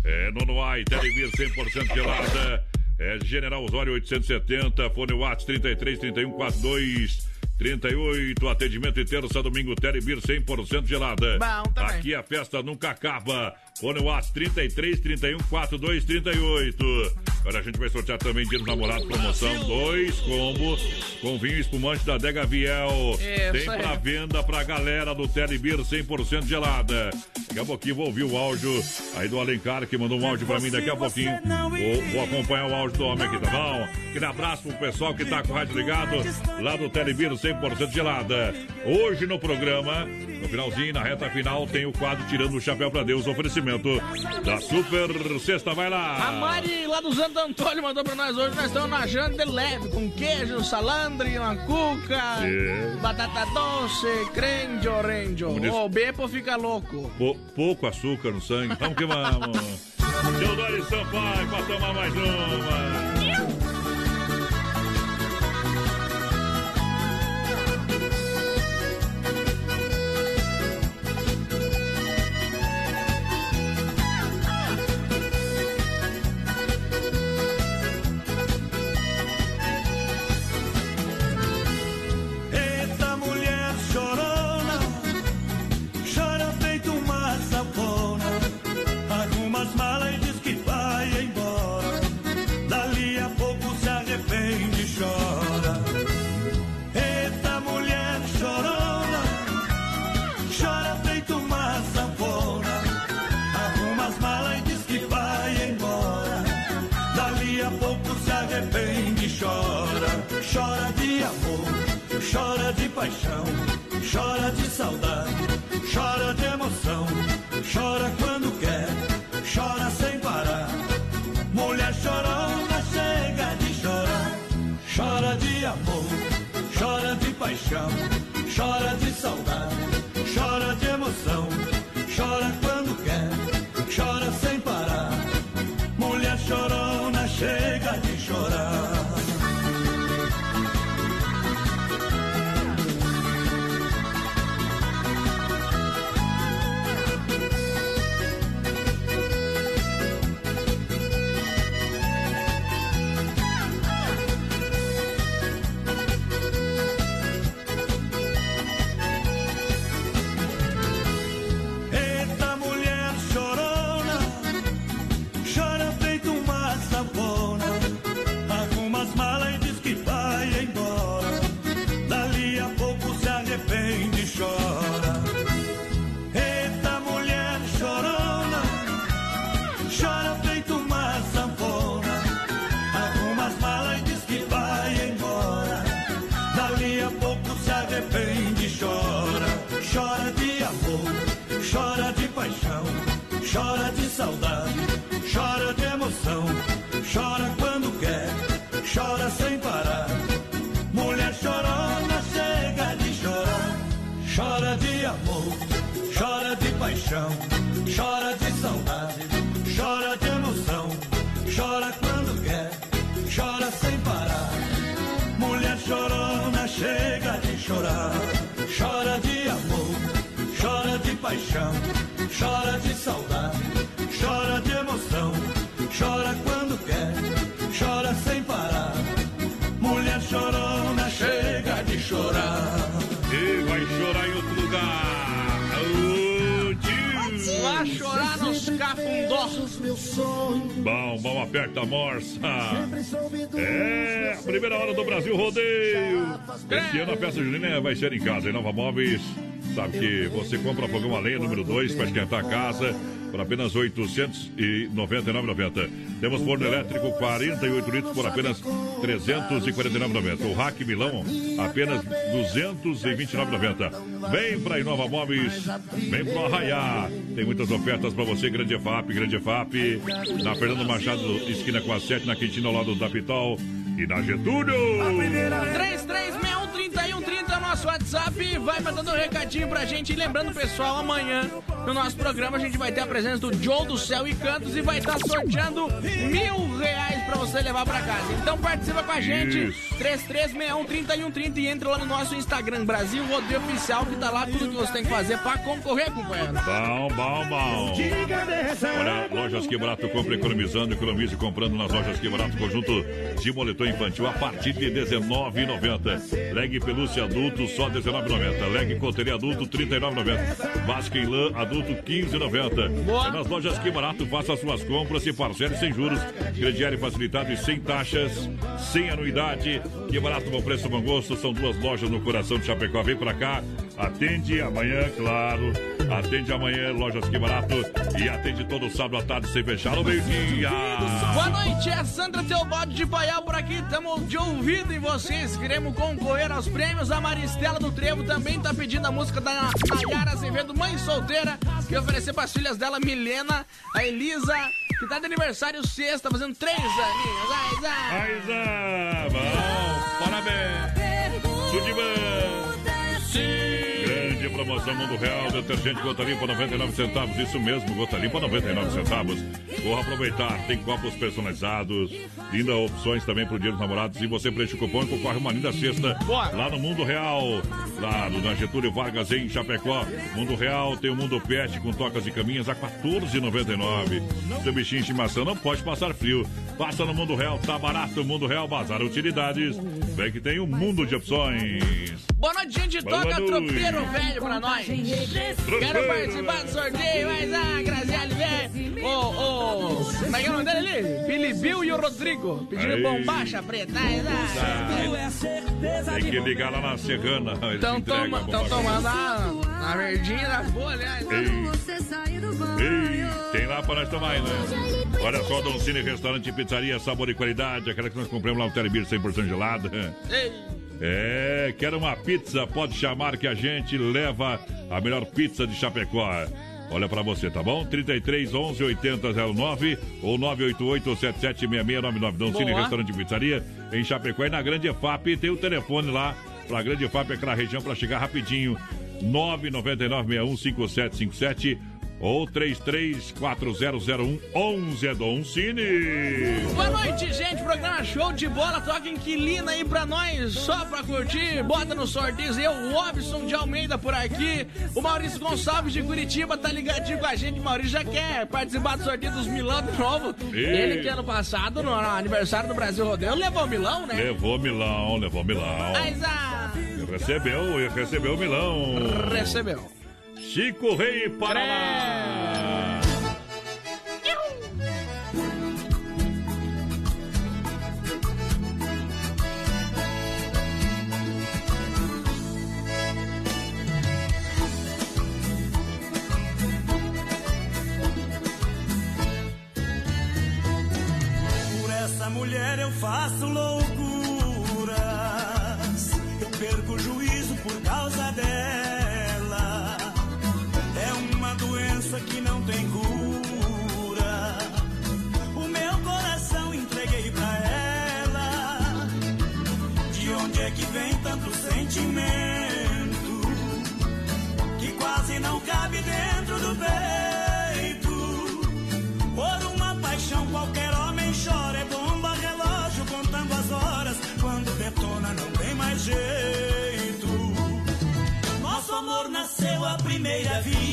É, Nonoai, Televir 100% gelada. É General Osório 870, fone Watts 33 31 42 38. Atendimento de terça, domingo, Telebir 100% gelada. Bom, também. Aqui a festa nunca acaba. Fone Watts 33 31 42 38. Agora a gente vai sortear também Dia dos Namorados, promoção. Dois combos com vinho espumante da Dega Viel. Isso Tem aí. pra venda pra galera do Telebir 100% gelada. Daqui a pouquinho vou ouvir o áudio aí do Alencar, que mandou um áudio pra mim daqui a pouquinho. Vou, vou acompanhar o áudio do homem aqui, tá bom? Aquele abraço pro pessoal que tá com o rádio ligado lá do Telebir 100% gelada. Hoje no programa, no finalzinho, na reta final, tem o quadro Tirando o Chapéu pra Deus, oferecimento da Super Sexta. Vai A lá! Mari lá do Santo Antônio mandou pra nós hoje. Nós estamos na janta de leve, com queijo, salandre, uma cuca, É. batata doce. Como diz- O Bepo fica louco. Pou- pouco açúcar no sangue. Vamos que vamos! Teodoro Sampaio pra tomar mais uma! As malas e diz que vai embora. Dali a pouco se arrepende e chora. Eita mulher chorona, chora feito uma safona. Arruma as malas e diz que vai embora. Dali a pouco se arrepende e chora. Chora de amor, chora de paixão, chora de saudade, chora de emoção. Chora quando paixão, chora de saudade, chora de emoção. Esse ano a festa junina vai ser em casa, em Nova Móveis. Sabe que você compra fogão a lenha número 2 para esquentar a casa por apenas R$ 899,90. Temos forno elétrico 48 litros por apenas R$ 349,90. O Rack Milão apenas R$ 229,90. Vem para Inova Móveis, vem pro Arraiá. Tem muitas ofertas para você, Grande EFAP, Grande EFAP. Na Fernando Machado, esquina com a 7, na Quintina, ao lado da Pitol. E na Getúlio. 33613130 é o nosso WhatsApp. Vai mandando um recadinho pra gente. E lembrando, pessoal, amanhã no nosso programa a gente vai ter a presença do Joe do Céu e Cantos e vai estar sorteando mil reais pra você levar pra casa. Então participa com a gente. Isso. 33613130 e entra lá no nosso Instagram, Brasil Rodeio Oficial, que tá lá tudo que você tem que fazer pra concorrer, companheiro. Bom, bom, bom. Olha, lojas que barato, compra economizando, economize comprando nas lojas que barato. Conjunto de moletom infantil a partir de R$19,90. Leg pelúcia adulto só R$19,90. Leg coteria adulto R$39,90. Básica em lã adulto R$15,90. É nas lojas que barato, faça suas compras e parcele sem juros. Crediário e sem taxas, sem anuidade. Que barato, bom preço, bom gosto. São duas lojas no coração de Chapecó. Vem pra cá, atende amanhã, claro. Atende amanhã, lojas que barato. E atende todo sábado à tarde sem fechar no meio-dia. Boa noite, é Sandra Teobode de Paial por aqui. Estamos de ouvido em vocês. Queremos concorrer aos prêmios. A Maristela do Trevo também tá pedindo a música da Nayara Azevedo, mãe solteira, que oferecer para as filhas dela, Milena, a Elisa, que tá de aniversário sexta, fazendo três aninhos. Ai, ai. Ai, Zé, bom, parabéns. Tudo de bom. Grande promoção Mundo Real, detergente gota limpa 99 centavos. Isso mesmo, gota limpa 99 centavos. Corra aproveitar, tem copos personalizados, lindas opções também pro dia dos namorados. E você preenche o cupom e concorre uma linda cesta lá no Mundo Real, lá no na Getúlio Vargas em Chapecó. Mundo Real tem o Mundo Pet com tocas e caminhas a 14,99. Seu bichinho de estimação não pode passar frio. Passa no Mundo Real, tá barato. Mundo Real, bazar utilidades. Vem que tem um mundo de opções. Boa noite, gente. Boa Toca noite. tropeiro velho pra nós. Quero participar do sorteio, mas ah, Graziele velho. Ô, ô, como é que é o nome dele ali? Billy Bill e o Rodrigo. Aí. bombacha preta. Ai. Tem que ligar lá na Serrana. Estão a bomba. tomando a, a verdinha das boas, aliás. Ei, tem lá para nós tomar, né? Olha só, Don Cine Restaurante e Pizzaria, sabor e qualidade. Aquela que nós compramos lá no Telebir 100% gelada. É, quer uma pizza? Pode chamar que a gente leva a melhor pizza de Chapecó. Olha pra você, tá bom? 33 11 80 09 ou 988 77 6699. Don Cine. Restaurante e Pizzaria em Chapecó e na Grande EFAP. Tem o telefone lá pra Grande EFAP, aquela região, pra chegar rapidinho. 999 61 5757 ou 334001 11 é. Boa noite, gente. Programa Show de Bola. Toca inquilina aí pra nós, só pra curtir. Bota no sorteio. Eu, o Robson de Almeida por aqui. O Maurício Gonçalves de Curitiba tá ligadinho com a gente. O Maurício já quer participar do sorteio dos Milão de novo. Ei. Ele que ano passado, no aniversário do Brasil Rodeio, levou Milão, né? Levou Milão, levou Milão. Mas ah, Recebeu, recebeu Milão. recebeu. Chico Rei Paraná. Por essa mulher eu faço loucuras. da vida.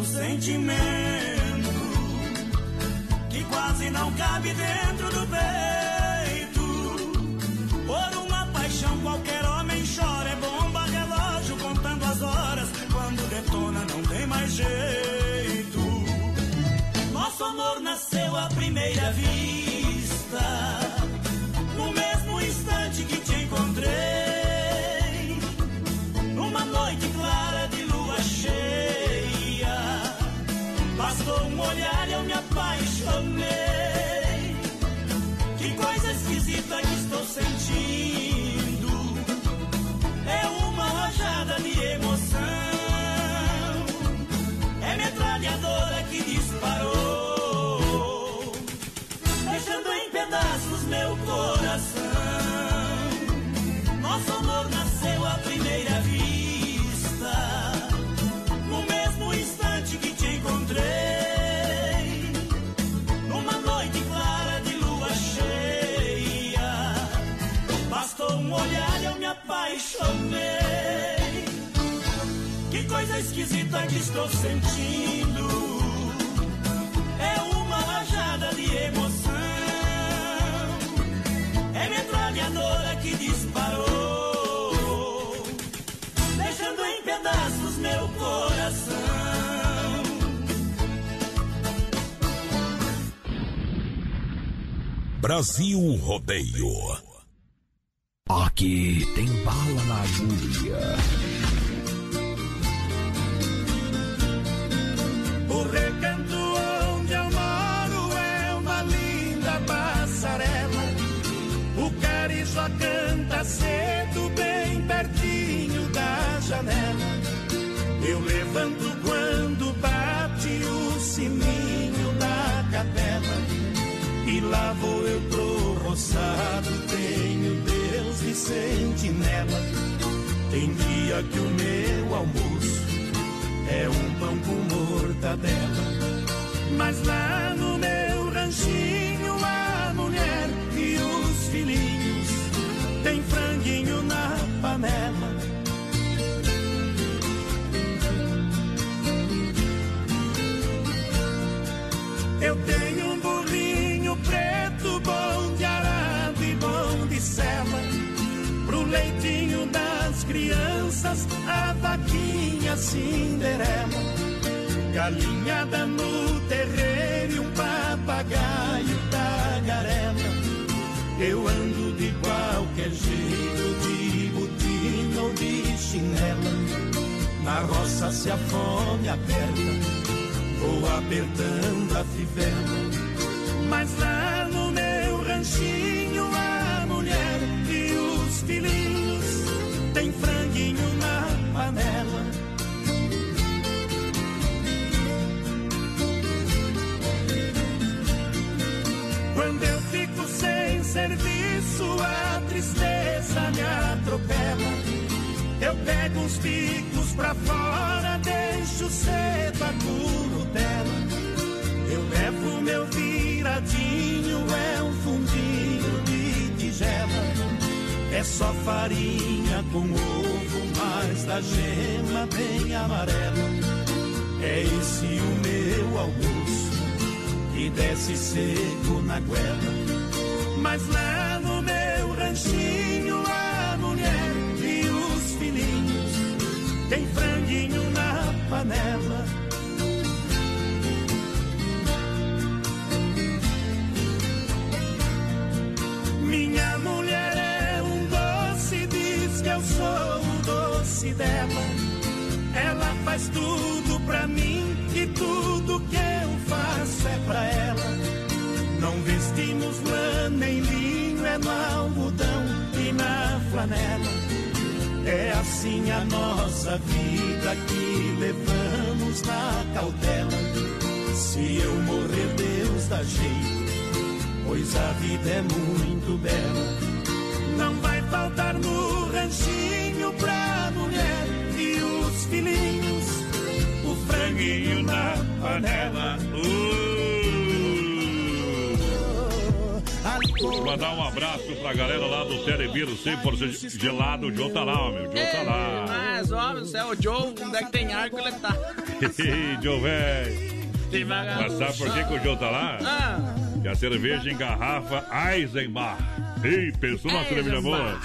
Tanto sentimento que quase não cabe dentro do peito. Por uma paixão qualquer homem chora, é bomba relógio contando as horas. Quando detona não tem mais jeito. Nosso amor nasceu à primeira vista. Esquisita que estou sentindo. É uma rajada de emoção. É metralhadora que disparou, deixando em pedaços meu coração. Brasil Rodeio. Aqui tem bala na agulha. Roçado, tenho Deus de sentinela. Tem dia que o meu almoço é um pão com mortadela. Mas lá vaquinha Cinderela. Galinhada no terreiro e um papagaio da garela. Eu ando de qualquer jeito, de botina ou de chinela. Na roça se a fome aperta vou apertando a fivela. Mas lá no meu ranchinho a mulher e os filhinhos tem franguinho na panela. Quando eu fico sem serviço, a tristeza me atropela. Eu pego uns picos pra fora, deixo cedo a curutela. Eu levo meu viradinho, é um fundinho de tigela. É só farinha com ovo, mais da gema bem amarela. É esse o meu almoço, que desce seco na goela. Mas lá no meu ranchinho, a mulher e os filhinhos tem franguinho na panela. Minha mulher é um doce, diz que eu sou o doce dela. Ela faz tudo pra mim e tudo que eu é pra ela. Não vestimos lã nem linho, é no algodão e na flanela. É assim a nossa vida que levamos na cautela. Se eu morrer, Deus dá jeito, pois a vida é muito bela. Não vai faltar no ranchinho pra mulher e os filhinhos, o franguinho na panela. Vou mandar um abraço pra galera lá do Telebiro 100% gelado. O Joe tá lá, ó, meu. O Joe tá lá. Mas, ó, do céu, o Joe, onde é que tem arco, ele tá. Joe velho. Mas sabe por que, que o Joe tá lá? Ah, Que a cerveja em garrafa Eisenbach. Ei, pensou numa cerveja boa?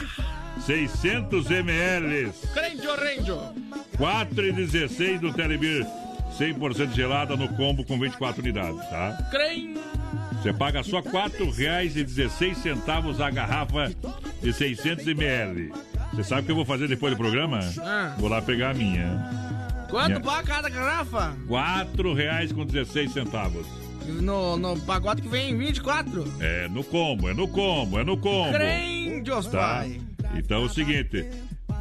600 ml. crente horrendo. 4,16 do Telebir. 100% gelada no combo com 24 unidades, tá? Crem. Você paga só R$ 4,16 a garrafa de 600 ml. Você sabe o que eu vou fazer depois do programa? Ah. Vou lá pegar a minha. Quanto Minha- paga cada garrafa? R$ 4,16. No, no pacote que vem 24. É no combo, é no combo, é no combo. Crente, os Tá? pai. Então é o seguinte,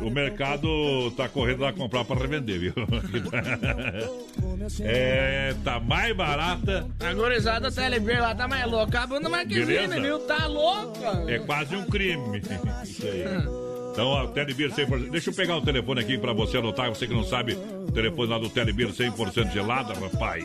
o mercado tá correndo lá comprar para revender, viu? é, tá mais barata, A gurizada da Telebir lá tá mais louca. A bunda Marquezine, viu? Tá louca. é quase um crime. Isso aí. Então, ó, Telebir 100%. Deixa eu pegar o telefone aqui pra você anotar, você que não sabe, o telefone lá do Telebir 100% gelada, rapaz.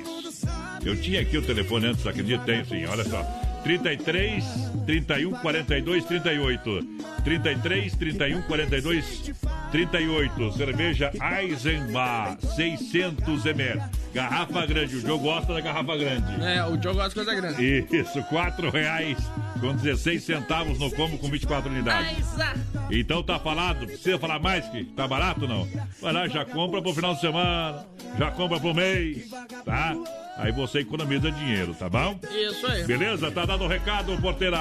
Eu tinha aqui o telefone antes, acredita? Tem sim, olha só. 33 31 42 38. 33 31 42 38. Cerveja Eisenbach 600 ml. Garrafa grande. O Joe gosta da garrafa grande. É, o Joe gosta de coisa grande. Isso, quatro reais com 16 centavos no combo com 24 unidades. Então tá falado, precisa falar mais que tá barato não? Vai lá, já compra pro final de semana, já compra pro mês, tá? Aí você economiza dinheiro, tá bom? Isso aí. Beleza? Tá dado o recado, porteira.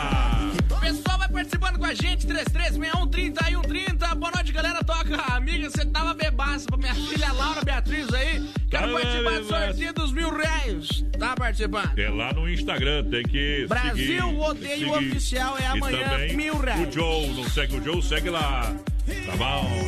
Pessoal vai participando com a gente, 3361-3130. Boa noite, galera. Toca, amiga, você tava bebaça pra minha filha Laura Beatriz aí. Quero participar do sorteio dos mil reais. Tá participando? É lá no Instagram, tem que Brasil seguir. Odeio seguir. Oficial é amanhã, mil reais. O Joe, não segue o Joe, segue lá. Tá bom?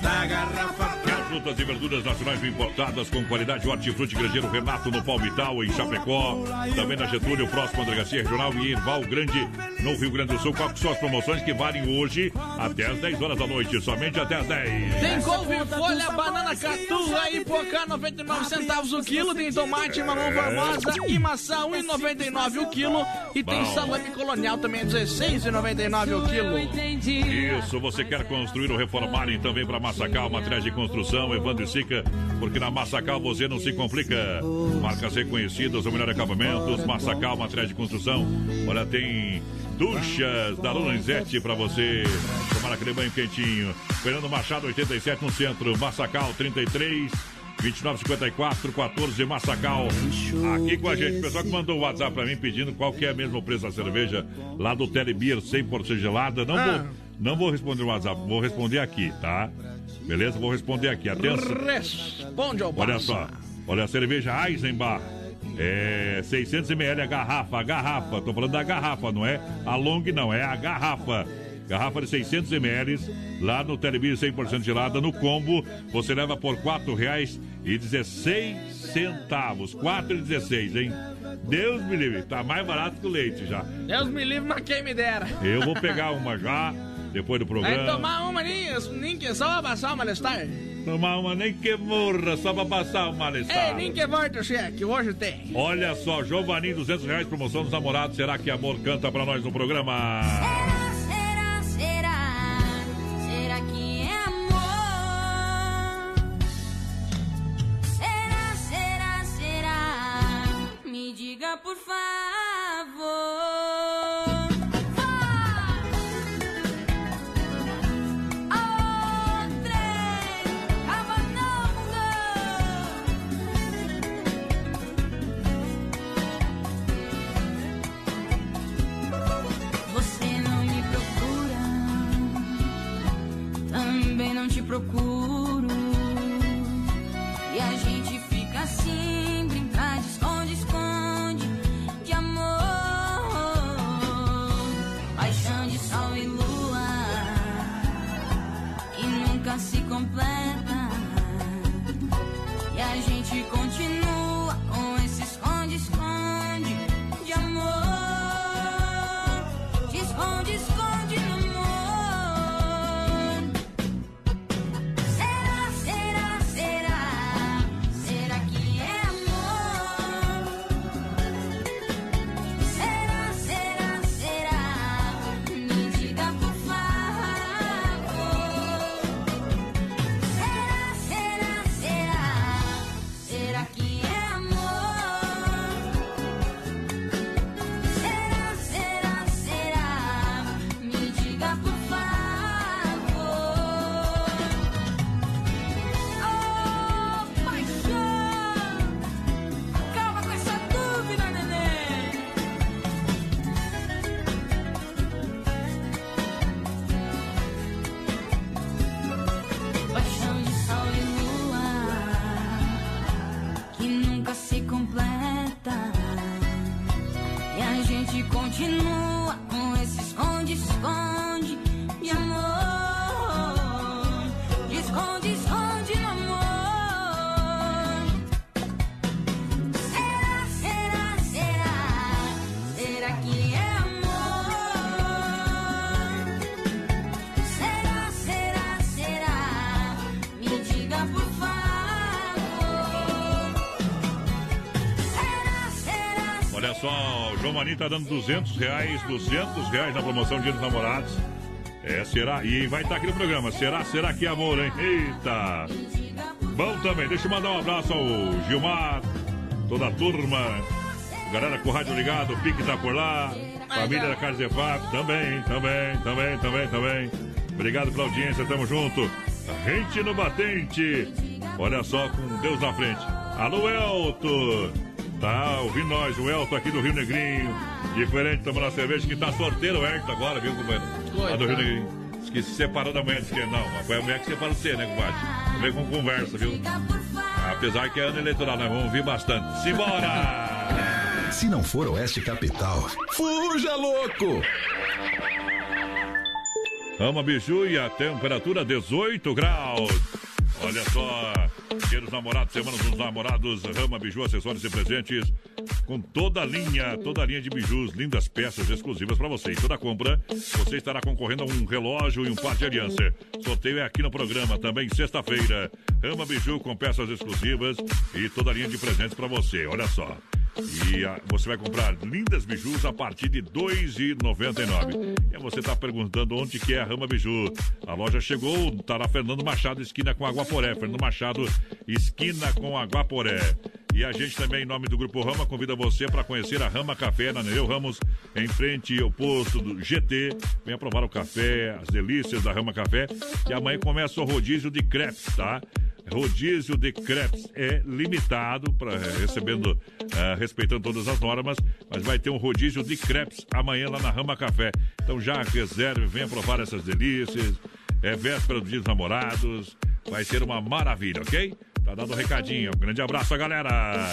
Da garrafa as frutas e verduras nacionais importadas com qualidade Hortifruti Grangeiro Renato no Palmital, em Chapecó. Também na Getúlio, próximo à Delegacia Regional e em Val Grande, no Rio Grande do Sul. Quais são as promoções que valem hoje até as 10 horas da noite? Somente até as 10. Tem couve, folha, banana, catu, aí, pocã, 99 centavos o quilo. Tem tomate, mamão formosa e maçã, 1,99 o quilo. E tem Bom. salame colonial também, 16,99 o quilo. Isso, você quer construir ou reformar, então vem para Massacal, materiais de construção, Evandro e Sica, porque na Massacal você não se complica. Marcas reconhecidas, o melhor acabamentos, Massacal, materiais de construção. Olha, tem duchas da Lorenzetti para você tomar aquele banho quentinho. Fernando Machado, 87 no centro, Massacal, 33 2954 14 Massacal. Aqui com a gente. O pessoal que mandou o WhatsApp pra mim pedindo qual que é mesmo o preço da cerveja lá do Telebeer 100% gelada. Não, Ah. vou, não vou responder o WhatsApp, vou responder aqui, tá? Beleza? Vou responder aqui. Atenção. Responde ao Olha só. Olha a cerveja Eisenbach. É 600 ml a garrafa, a garrafa. Tô falando da garrafa, não é a long, não, é a garrafa. Garrafa de 600 ml, lá no Telebir 100% gelada, no combo, você leva por R$ 4,16 centavos. 4,16, hein? Deus me livre, tá mais barato que o leite já. Deus me livre, mas quem me dera. Eu vou pegar uma já, depois do Vai programa. tomar uma nem, nem que só pra passar o malestar. Tomar uma nem que morra, só pra passar o malestar. É, nem que volta o cheque, hoje tem. Olha só, Giovanni, 200 reais, promoção dos namorados. Será que amor canta pra nós no programa? Será, será, será que é amor? Será, será, será? Me diga por favor. Não te procuro. Dando 200 reais, 200 reais na promoção Dia dos Namorados. É, será? E vai estar aqui no programa. Será, será que é amor, hein? Eita! Bom também, deixa eu mandar um abraço ao Gilmar, toda a turma, galera com o rádio ligado, o Pique tá por lá, família da Casa Zefap, também, também, também, também, também. Obrigado pela audiência, tamo junto. Gente no batente, olha só, com Deus na frente. Alô, Elton! Tá ouvindo nós, o Elton aqui do Rio Negrinho. Diferente, tomando a cerveja, que tá sorteiro o Elton agora, viu, companheiro? Lá do Rio Negrinho. Diz que se separou da mulher, disse que não. Foi a mulher que separou você, né, compadre? Vem com conversa, viu? Apesar que é ano eleitoral, nós vamos ouvir bastante. Simbora! Se não for Oeste Capital, Fuja, louco! Ama Biju e a temperatura 18 graus. Olha só, dia dos namorados, semana dos namorados, Rama Biju, acessórios e presentes, com toda a linha, toda a linha de bijus, lindas peças exclusivas para você. Em toda compra, você estará concorrendo a um relógio e um par de aliança. Sorteio é aqui no programa, também sexta-feira. Rama Biju com peças exclusivas e toda a linha de presentes para você. Olha só. E ah, você vai comprar lindas bijus a partir de R$ 2,99. E você está perguntando onde que é a Rama Biju. A loja chegou, está na Fernando Machado, esquina com Aguaporé. Fernando Machado, esquina com Aguaporé. E a gente também, em nome do Grupo Rama, convida você para conhecer a Rama Café na Nereu Ramos, em frente ao posto do GT. Venha provar o café, as delícias da Rama Café. E amanhã começa o rodízio de crepes, tá? Rodízio de crepes é limitado, pra, recebendo, eh, respeitando todas as normas, mas vai ter um rodízio de crepes amanhã lá na Rama Café. Então já reserve, venha provar essas delícias. É véspera dos dias dos namorados. Vai ser uma maravilha, ok? Tá dando um recadinho. Um grande abraço, galera.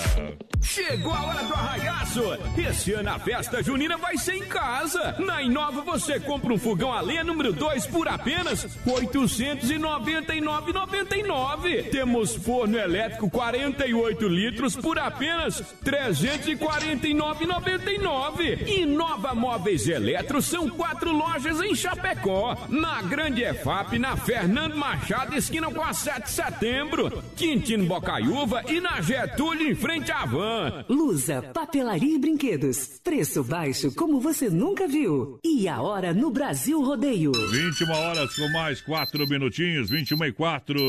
Chegou a hora do arraiaço! Esse ano a festa junina vai ser em casa! Na Inova você compra um fogão a lenha número 2 por apenas R$ 899,99. Temos forno elétrico 48 litros por apenas R$ 349,99. Inova Móveis Eletro são quatro lojas em Chapecó. Na Grande EFAP, na Fernando Machado, esquina com a 7 de setembro. Quintino Bocaiúva e na Getúlio, em frente à van. Lusa, papelaria e brinquedos. Preço baixo como você nunca viu. E a hora no Brasil Rodeio. 21 horas com mais 4 minutinhos, 21 e 4.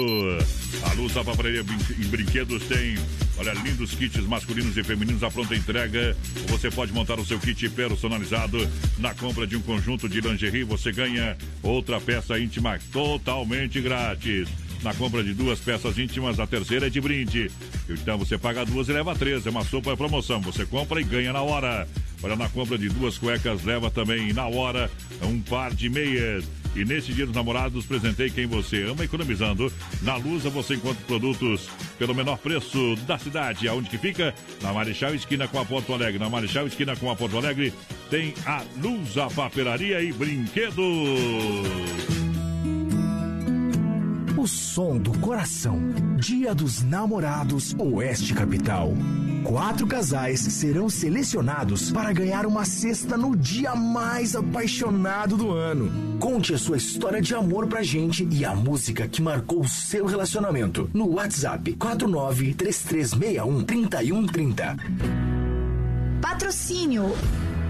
A Luz da Papelaria e Brinquedos tem, olha, lindos kits masculinos e femininos à pronta entrega. Você pode montar o seu kit personalizado. Na compra de um conjunto de lingerie, você ganha outra peça íntima totalmente grátis. Na compra de duas peças íntimas, a terceira é de brinde. Então você paga duas e leva três. É uma super promoção. Você compra e ganha na hora. Olha, na compra de duas cuecas, leva também na hora um par de meias. E nesse dia dos namorados, presentei quem você ama economizando. Na Lusa você encontra produtos pelo menor preço da cidade. Aonde que fica? Na Marechal Esquina com a Porto Alegre. Na Marechal Esquina com a Porto Alegre tem a Lusa Papelaria e Brinquedos. O som do coração. Dia dos Namorados, Oeste Capital. Quatro casais serão selecionados para ganhar uma cesta no dia mais apaixonado do ano. Conte a sua história de amor pra gente e a música que marcou o seu relacionamento no WhatsApp 49 3361 3130. Patrocínio.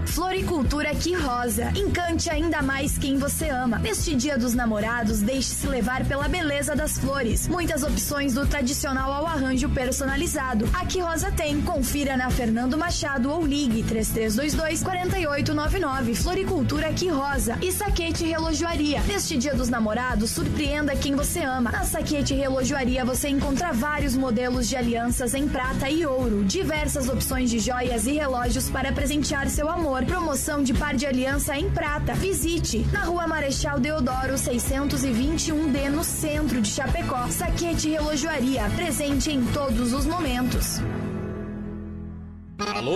Floricultura Que Rosa. Encante ainda mais quem você ama. Neste Dia dos Namorados, deixe-se levar pela beleza das flores. Muitas opções do tradicional ao arranjo personalizado. A Que Rosa tem. Confira na Fernando Machado ou ligue 3322 4899. Floricultura Que Rosa. E Saquete Relojoaria. Neste Dia dos Namorados, surpreenda quem você ama. Na Saquete Relojoaria você encontra vários modelos de alianças em prata e ouro, diversas opções de joias e relógios para presentear seu amor. Promoção de par de aliança em prata. Visite na Rua Marechal Deodoro 621D no centro de Chapecó. Saquete Relojoaria, presente em todos os momentos. Alô,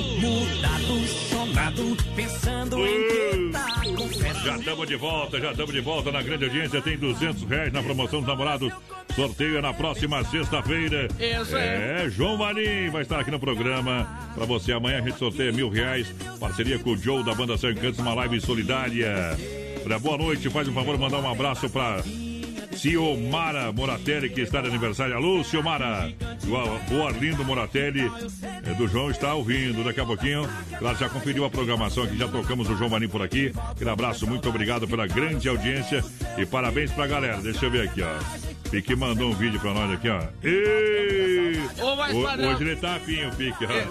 Mudado, chonado, pensando em que tá confesso. Já estamos de volta, já estamos de volta na grande audiência. Tem 200 reais na promoção dos namorados. Sorteio é na próxima sexta-feira. Isso aí. É, João Marim vai estar aqui no programa. Pra você amanhã a gente sorteia mil reais. Parceria com o Joe da banda São Encantos, uma live solidária. Olha, boa noite, faz um favor mandar um abraço pra Ciomara Moratelli, que está de aniversário. Alô, Ciomara! O, o Arlindo Moratelli é, do João está ouvindo daqui a pouquinho. Claro, já conferiu a programação aqui, já tocamos o João Marim por aqui. Aquele abraço, muito obrigado pela grande audiência e parabéns pra galera. Deixa eu ver aqui, ó. Pique mandou um vídeo pra nós aqui, ó. E... Ô, Ho- padrão. Hoje ele tá afim, o Pique, ó. É?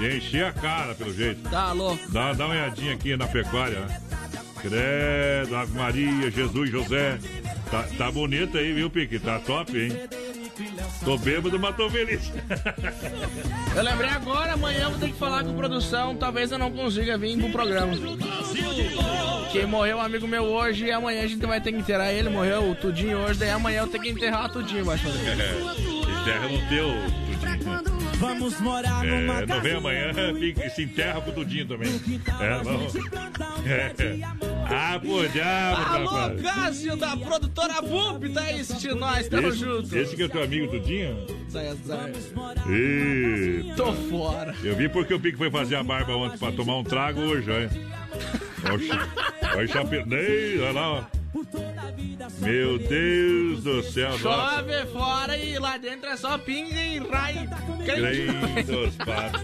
E encher a cara, pelo jeito. Tá louco. Dá, dá uma olhadinha aqui na pecuária, né? Credo, Ave Maria, Jesus, José. Tá, tá bonito aí, viu, Pique? Tá top, hein? Tô bêbado, mas tô feliz. Eu lembrei agora, amanhã eu vou ter que falar com produção, talvez eu não consiga vir pro programa. Que morreu um amigo meu hoje e amanhã a gente vai ter que enterrar ele, morreu o Tudinho hoje, daí amanhã eu tenho que enterrar o Tudinho, vai fazer. É, enterra no teu, Tudinho. Vamos morar numa É, não vem amanhã, fica, se enterra com o Tudinho também. É, vamos. É. Ah, pô, diabo, Alô, rapaz. Cássio da produtora VUP, tá aí assistindo nós, tamo Esse, junto. esse que é teu amigo Tudinho? Zé, Zé. Eita. Tô fora. Eu vi porque o Pique foi fazer a barba ontem pra tomar um trago hoje, olha. Olha o chapinei, olha lá, ó. Meu Deus do céu, nossa. Chove fora e lá dentro é só pinga e raio. Crente dos patos.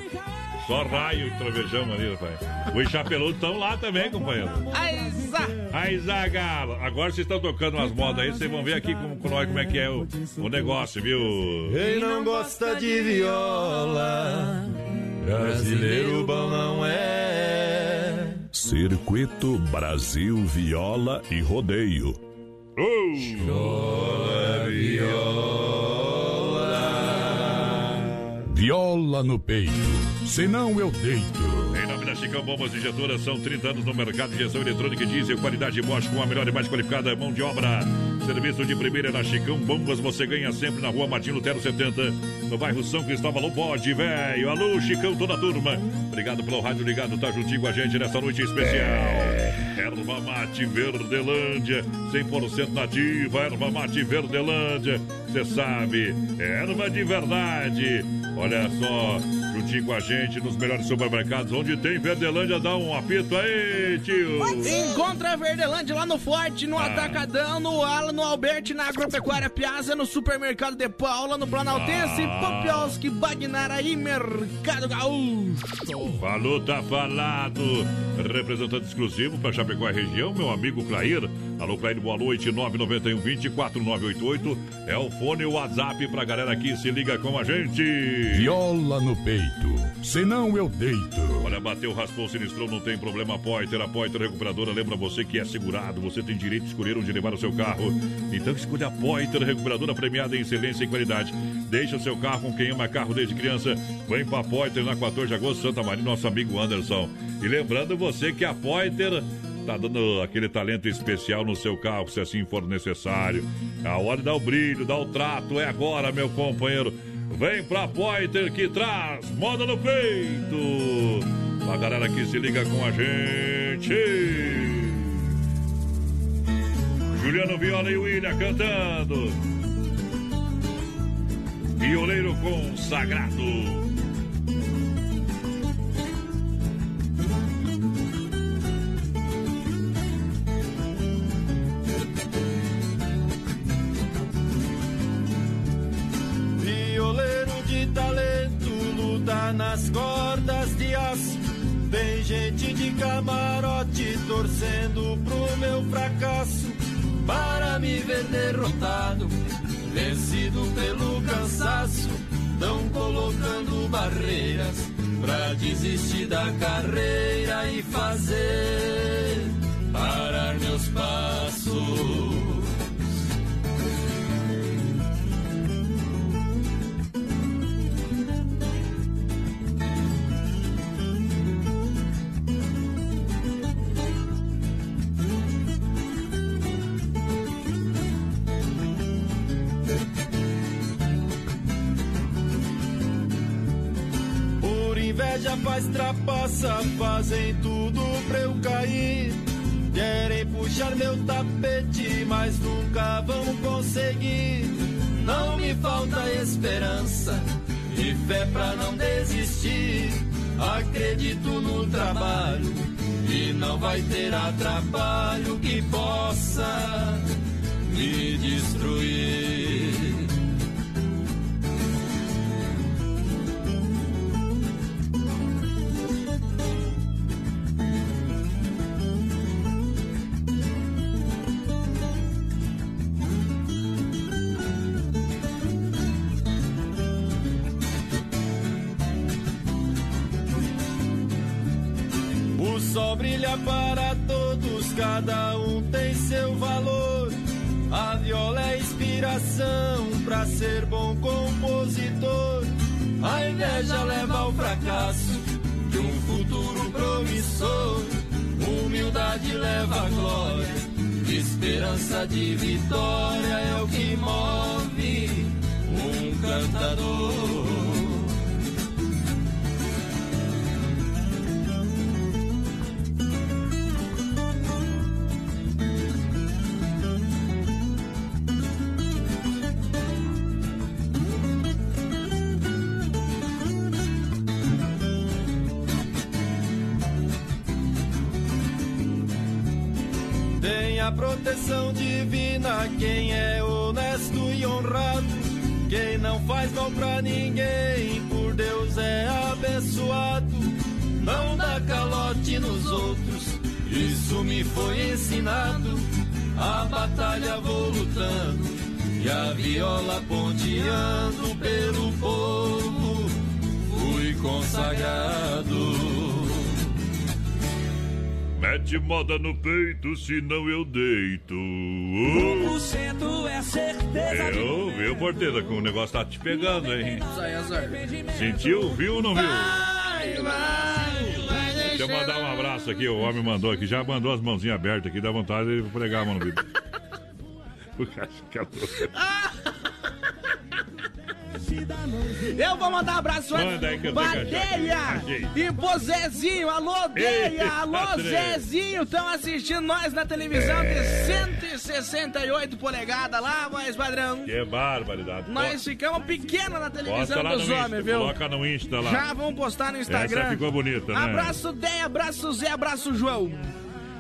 Só raio e trovejão ali, rapaz. Os chapeludos estão lá também, companheiro. Ai, Zá. Aí, Zagalo, agora vocês estão tocando umas modas aí, vocês vão ver aqui com, com nós como é que é o, o negócio, viu? Quem não gosta de viola, brasileiro bom não é. Circuito Brasil Viola e Rodeio. Chora viola. Viola no peito, senão eu deito. Chicão Bombas Injetoras, são 30 anos no mercado de injeção eletrônica e diesel, qualidade Bosch com a melhor e mais qualificada mão de obra. Serviço de primeira na Chicão Bombas, você ganha sempre na rua Martin Lutero 70, no bairro São Cristóvão, Lobode, velho. Alô, Chicão, toda a turma. Obrigado pelo rádio ligado, tá juntinho com a gente nessa noite especial. Erva Mate Verdelândia, 100% nativa, Erva Mate Verdelândia. Você sabe, é erva de verdade. Olha só, juntinho com a gente nos melhores supermercados, onde tem Verdelândia, dá um apito aí, tio. Encontra a Verdelândia lá no Forte, no Ah. Atacadão, no Ala, no Alberti, na Agropecuária Piazza, no Supermercado de Paula, no Planaltense, Ah. Popiolski, Bagnara e Mercado Gaúcho. Falou, tá falado. Representante exclusivo para Chapecó e região, meu amigo Clair. Alô, Clair, boa noite. 991 24988 é o fone e o WhatsApp pra galera que se liga com a gente. Viola no peito, senão eu deito. Olha, bateu, raspou, sinistrou, não tem problema. Poiter, a Poiter Recuperadora lembra você que é segurado. Você tem direito de escolher onde levar o seu carro. Então escolha a Poiter Recuperadora premiada em excelência e qualidade. Deixa o seu carro com quem ama carro desde criança. Vem pra Poiter na 14 de agosto, Santa Maria, nosso amigo Anderson. E lembrando você que a Poiter tá dando aquele talento especial no seu carro, se assim for necessário. A hora de dar o brilho, dar o trato, é agora, meu companheiro. Vem pra Poiter que traz moda no peito. A galera que se liga com a gente. Juliano Viola e William cantando. Violeiro consagrado. Nas cordas de aço. Tem gente de camarote torcendo pro meu fracasso. Para me ver derrotado, vencido pelo cansaço. Tão colocando barreiras pra desistir da carreira e fazer parar meus passos. inveja faz trapaça, fazem tudo pra eu cair. Querem puxar meu tapete, mas nunca vão conseguir. Não me falta esperança e fé pra não desistir. Acredito no trabalho e não vai ter atrapalho que possa me destruir. Brilha para todos, cada um tem seu valor. A viola é inspiração para ser bom compositor. A inveja leva ao fracasso de um futuro promissor. Humildade leva à glória, esperança de vitória é o que move um cantador. Proteção divina quem é honesto e honrado. Quem não faz mal pra ninguém, por Deus é abençoado. Não dá calote nos outros, isso me foi ensinado. A batalha vou lutando e a viola ponteando pelo povo. Fui consagrado. Mete moda no peito, senão eu deito. 1% é certeza Eu, viu, porteira, que o negócio tá te pegando, hein? Sentiu, viu ou não viu? Vai, vai, vai Deixa eu mandar um abraço aqui, o homem mandou aqui, já mandou as mãozinhas abertas aqui, dá vontade de pregar a mão no vidro. O louco. Eu vou mandar um abraço Manda aí que eu tenho pra Deia e pro Zezinho. Alô, Deia! Alô. Zezinho! Estão assistindo nós na televisão É. de 168 polegadas lá, voz padrão. Que barbaridade. Nós ficamos pequenos na televisão dos Insta, homens, viu? coloca no Insta lá. Já vamos postar no Instagram. Essa ficou bonita, né? Abraço Deia, abraço Zé, abraço João.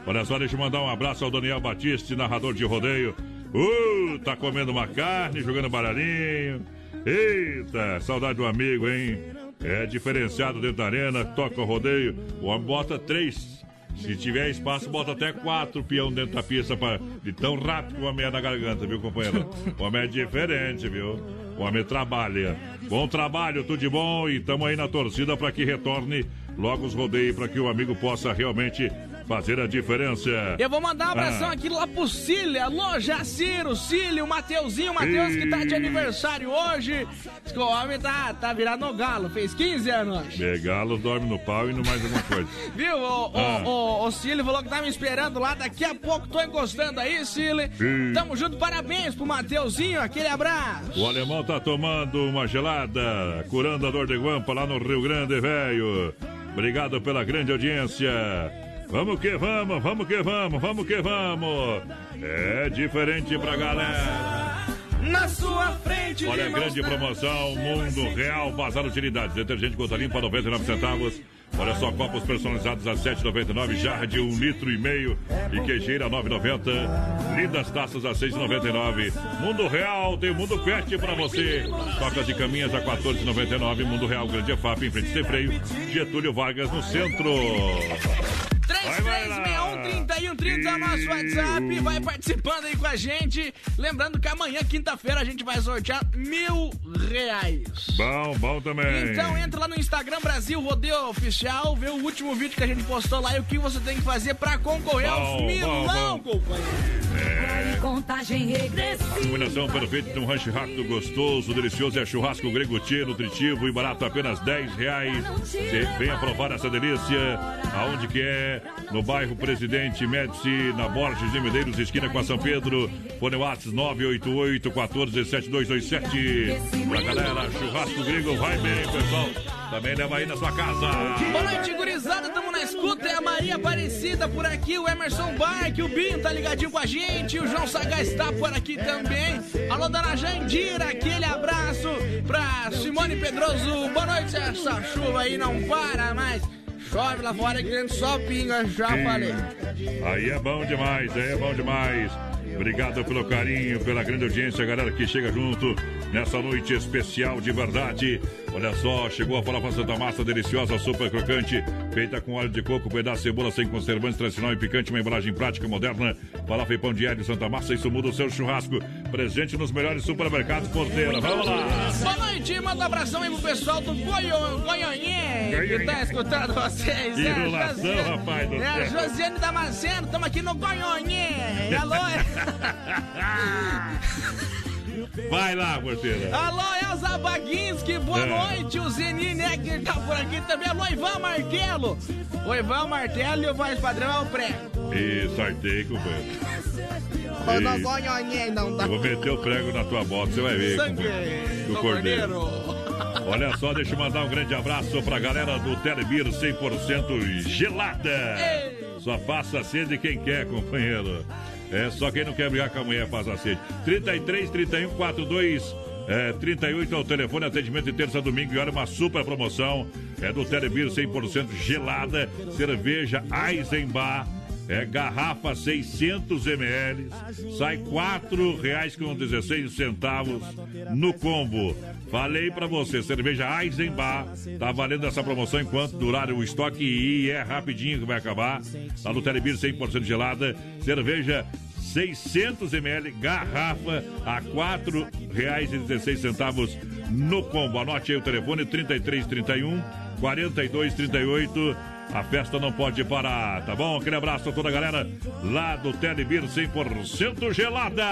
Olha só, deixa eu mandar um abraço ao Daniel Batista, narrador de rodeio. Uh, tá comendo uma carne, jogando baralhinho. Eita, saudade do amigo, hein? É diferenciado dentro da arena, toca o rodeio. O homem bota três. Se tiver espaço, bota até quatro peão dentro da pista pra, de tão rápido que o homem é na garganta, viu, companheiro? O homem é diferente, viu? O homem trabalha. Bom trabalho, tudo de bom e tamo aí na torcida para que retorne logo os rodeios para que o amigo possa realmente fazer a diferença. Eu vou mandar um abração Ah. aqui lá pro Cília. Alô, Jaciro, Cílio, Mateuzinho, Mateus que tá de aniversário hoje. Diz que o homem tá, tá virado no galo, fez 15 anos. Begalo dorme no pau e não mais alguma coisa. Viu? O, o, Ah. o, o Cílio falou que tá me esperando lá. Daqui a pouco tô encostando aí, Cílio. Ih. Tamo junto, parabéns pro Mateuzinho. Aquele abraço. O alemão tá tomando uma gelada, curando a dor de guampa lá no Rio Grande, velho. Obrigado pela grande audiência. Vamos que vamos, vamos que vamos, vamos que vamos. É diferente pra galera. Na sua frente, Olha a grande promoção, Mundo Real, Bazar Utilidades. Detergente gota limpa, 99 centavos. Olha só, copos personalizados a 7,99, jarra de 1 litro e meio e queijeira 9,90. Lindas taças a 6,99. Mundo Real tem o Mundo Pet pra você. Tocas de caminhas a 14,99. Mundo Real, Grande EFAP, em frente sem freio. Getúlio Vargas no centro. 3361-3130 é o nosso WhatsApp. Vai participando aí com a gente. Lembrando que amanhã, quinta-feira, a gente vai sortear mil reais. Bom, bom também. Então entra lá no Instagram Brasil Rodeio Oficial, vê o último vídeo que a gente postou lá e o que você tem que fazer pra concorrer Bom, aos milão, bom, bom. companheiro. Contagem regressiva. Combinação perfeita de um rancho rápido, gostoso, delicioso. É churrasco grego tia, nutritivo e barato, apenas 10 reais. Você venha provar essa delícia. Aonde que é? No bairro Presidente Médici, na Borges de Medeiros, esquina com a São Pedro. Fone WhatsApp 988 14 7227. Pra galera, churrasco grego vai bem, pessoal. Também leva aí na sua casa. Boa noite, gurizada. Tamo na escuta. É a Maria Aparecida por aqui, o Emerson Barque, o Binho tá ligadinho com a gente, o João Sagaz tá por aqui também. Alô, dona Jandira, aquele abraço pra Simone Pedroso. Boa noite, essa chuva aí não para mais. Chove lá fora que dentro só pinga, já Sim. falei. Aí é bom demais, aí é bom demais. Obrigado pelo carinho, pela grande audiência, galera que chega junto nessa noite especial de verdade. Olha só, chegou a farofa Santa Massa, deliciosa, super crocante, feita com óleo de coco, pedaço de cebola sem conservantes, tradicional e picante, uma embalagem prática, moderna. Farofa e pão de alho Santa Massa, isso muda o seu churrasco. Presente nos melhores supermercados Porteira. Vamos lá! Boa noite, manda um abração aí pro pessoal do Goiônhe, que tá escutando vocês. Que É enrolação, Josiane- rapaz do É a céu. Josiane Damasceno, estamos aqui no Goiônhe. Alô, Vai lá, Porteira. alô, Elza Baguinski, boa É. noite. O Zeni Necker tá por aqui também. Alô, Ivan Martelo. O Ivan Martelo e o voz padrão é o prego. E sorteio, companheiro. Goiônhe não dá. Eu vou meter o prego na tua bota, você vai ver. Sangue companheiro. do cordeiro. Olha só, deixa eu mandar um grande abraço pra galera do Telebir 100% gelada. Só passa sede quem quer, companheiro. É só quem não quer brigar com a mulher passa sede. 33 31 42 é, 38 é o telefone, atendimento de terça a domingo e olha uma super promoção. É do Telebir 100% gelada, cerveja Eisenbach. É garrafa 600 ml, sai R$ 4,16 no combo. Falei pra você, cerveja Eisenbach tá valendo essa promoção enquanto durar o estoque e é rapidinho que vai acabar. Tá no Telebir 100% gelada, cerveja 600 ml, garrafa a R$ 4,16 no combo. Anote aí o telefone 3331 4238. A festa não pode parar, tá bom? Aquele abraço a toda a galera lá do Telebir 100% gelada.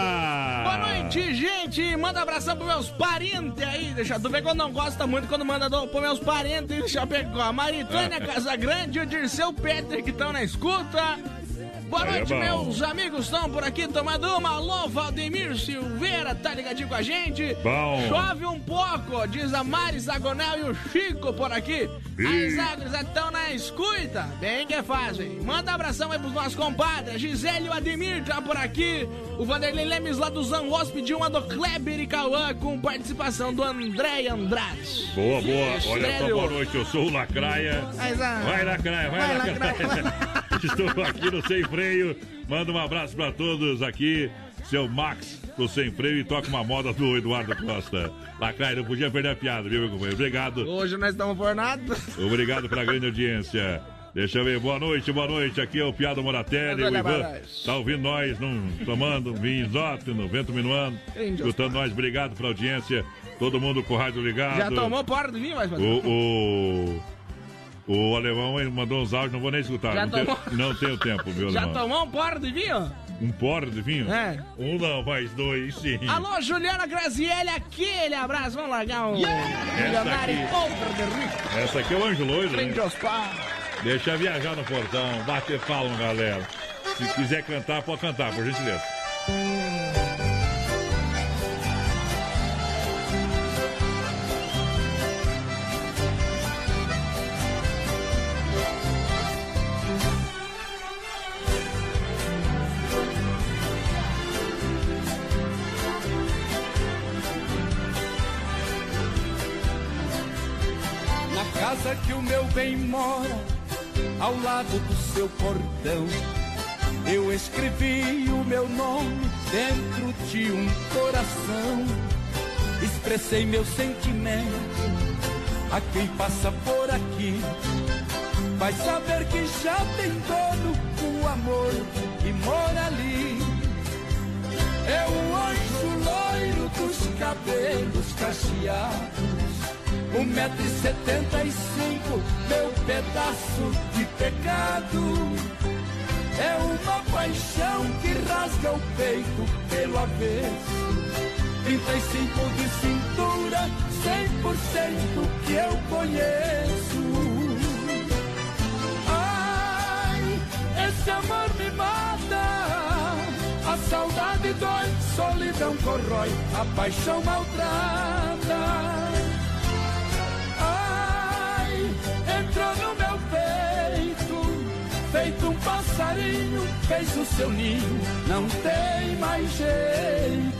Boa noite, gente. Manda abração pros meus parentes aí. Deixa tu ver quando não gosta muito quando manda do, pros meus parentes. Deixa eu pegar. A Maritânia Casagrande e o Dirceu Petri que estão na escuta. Boa Aí é noite, bom. meus amigos estão por aqui tomando uma. Alô, Valdemir Silveira, tá ligadinho com a gente? Bom. Chove um pouco, diz a Mari Zagonel e o Chico por aqui. As agres estão na escuta, bem que é fácil. hein? Manda abração aí pros nossos compadres. Gisele e o Ademir tá por aqui. O Vanderlei Lemes lá do Zangos pediu uma do Kleber e Cauã com participação do André Andrade. Boa, boa. Olha só, boa noite. Eu sou o Lacraia. Vai, Lacraia, vai, vai, Lacraia. Estou aqui no Sem Freio. Manda um abraço pra todos aqui. Seu Max do Sem Freio e toca uma moda do Eduardo Costa. Lacraia, não podia perder a piada, viu, meu companheiro? Obrigado. Hoje nós estamos por nada. Obrigado pela grande audiência. Deixa eu ver, boa noite, boa noite. Aqui é o Piado Moratelli, o Ivan. Tá ouvindo nós, num, tomando um vinhozote no vento minuano. Escutando nós, obrigado pela audiência. Todo mundo com o rádio ligado. Já tomou porra de mim, mas O, o, o alemão mandou uns áudios, não vou nem escutar. Já não, tenho, tomou? não tenho tempo, viu, Já alemão? tomou um porra de vinho? Um porre de vinho? É. Um não, mais dois, sim. Alô, Juliana Grazielli, aquele abraço. Vamos largar um milionário de rico. Essa aqui é o Anjo Loiro, né? Deixa viajar no portão, bater palma, galera. Se quiser cantar, pode cantar, por gentileza. Mora, ao lado do seu portão, eu escrevi o meu nome dentro de um coração. Expressei meu sentimento a quem passa por aqui. Vai saber que já tem dono o amor que mora ali. É o anjo loiro dos cabelos cacheados. Um metro e setenta e cinco, meu pedaço de pecado. É uma paixão que rasga o peito pelo avesso. 35 de cintura, 100% que eu conheço. Ai, esse amor me mata. A saudade dói, solidão corrói, a paixão maltrata. Entrou no meu peito, feito um passarinho, fez o seu ninho, não tem mais jeito.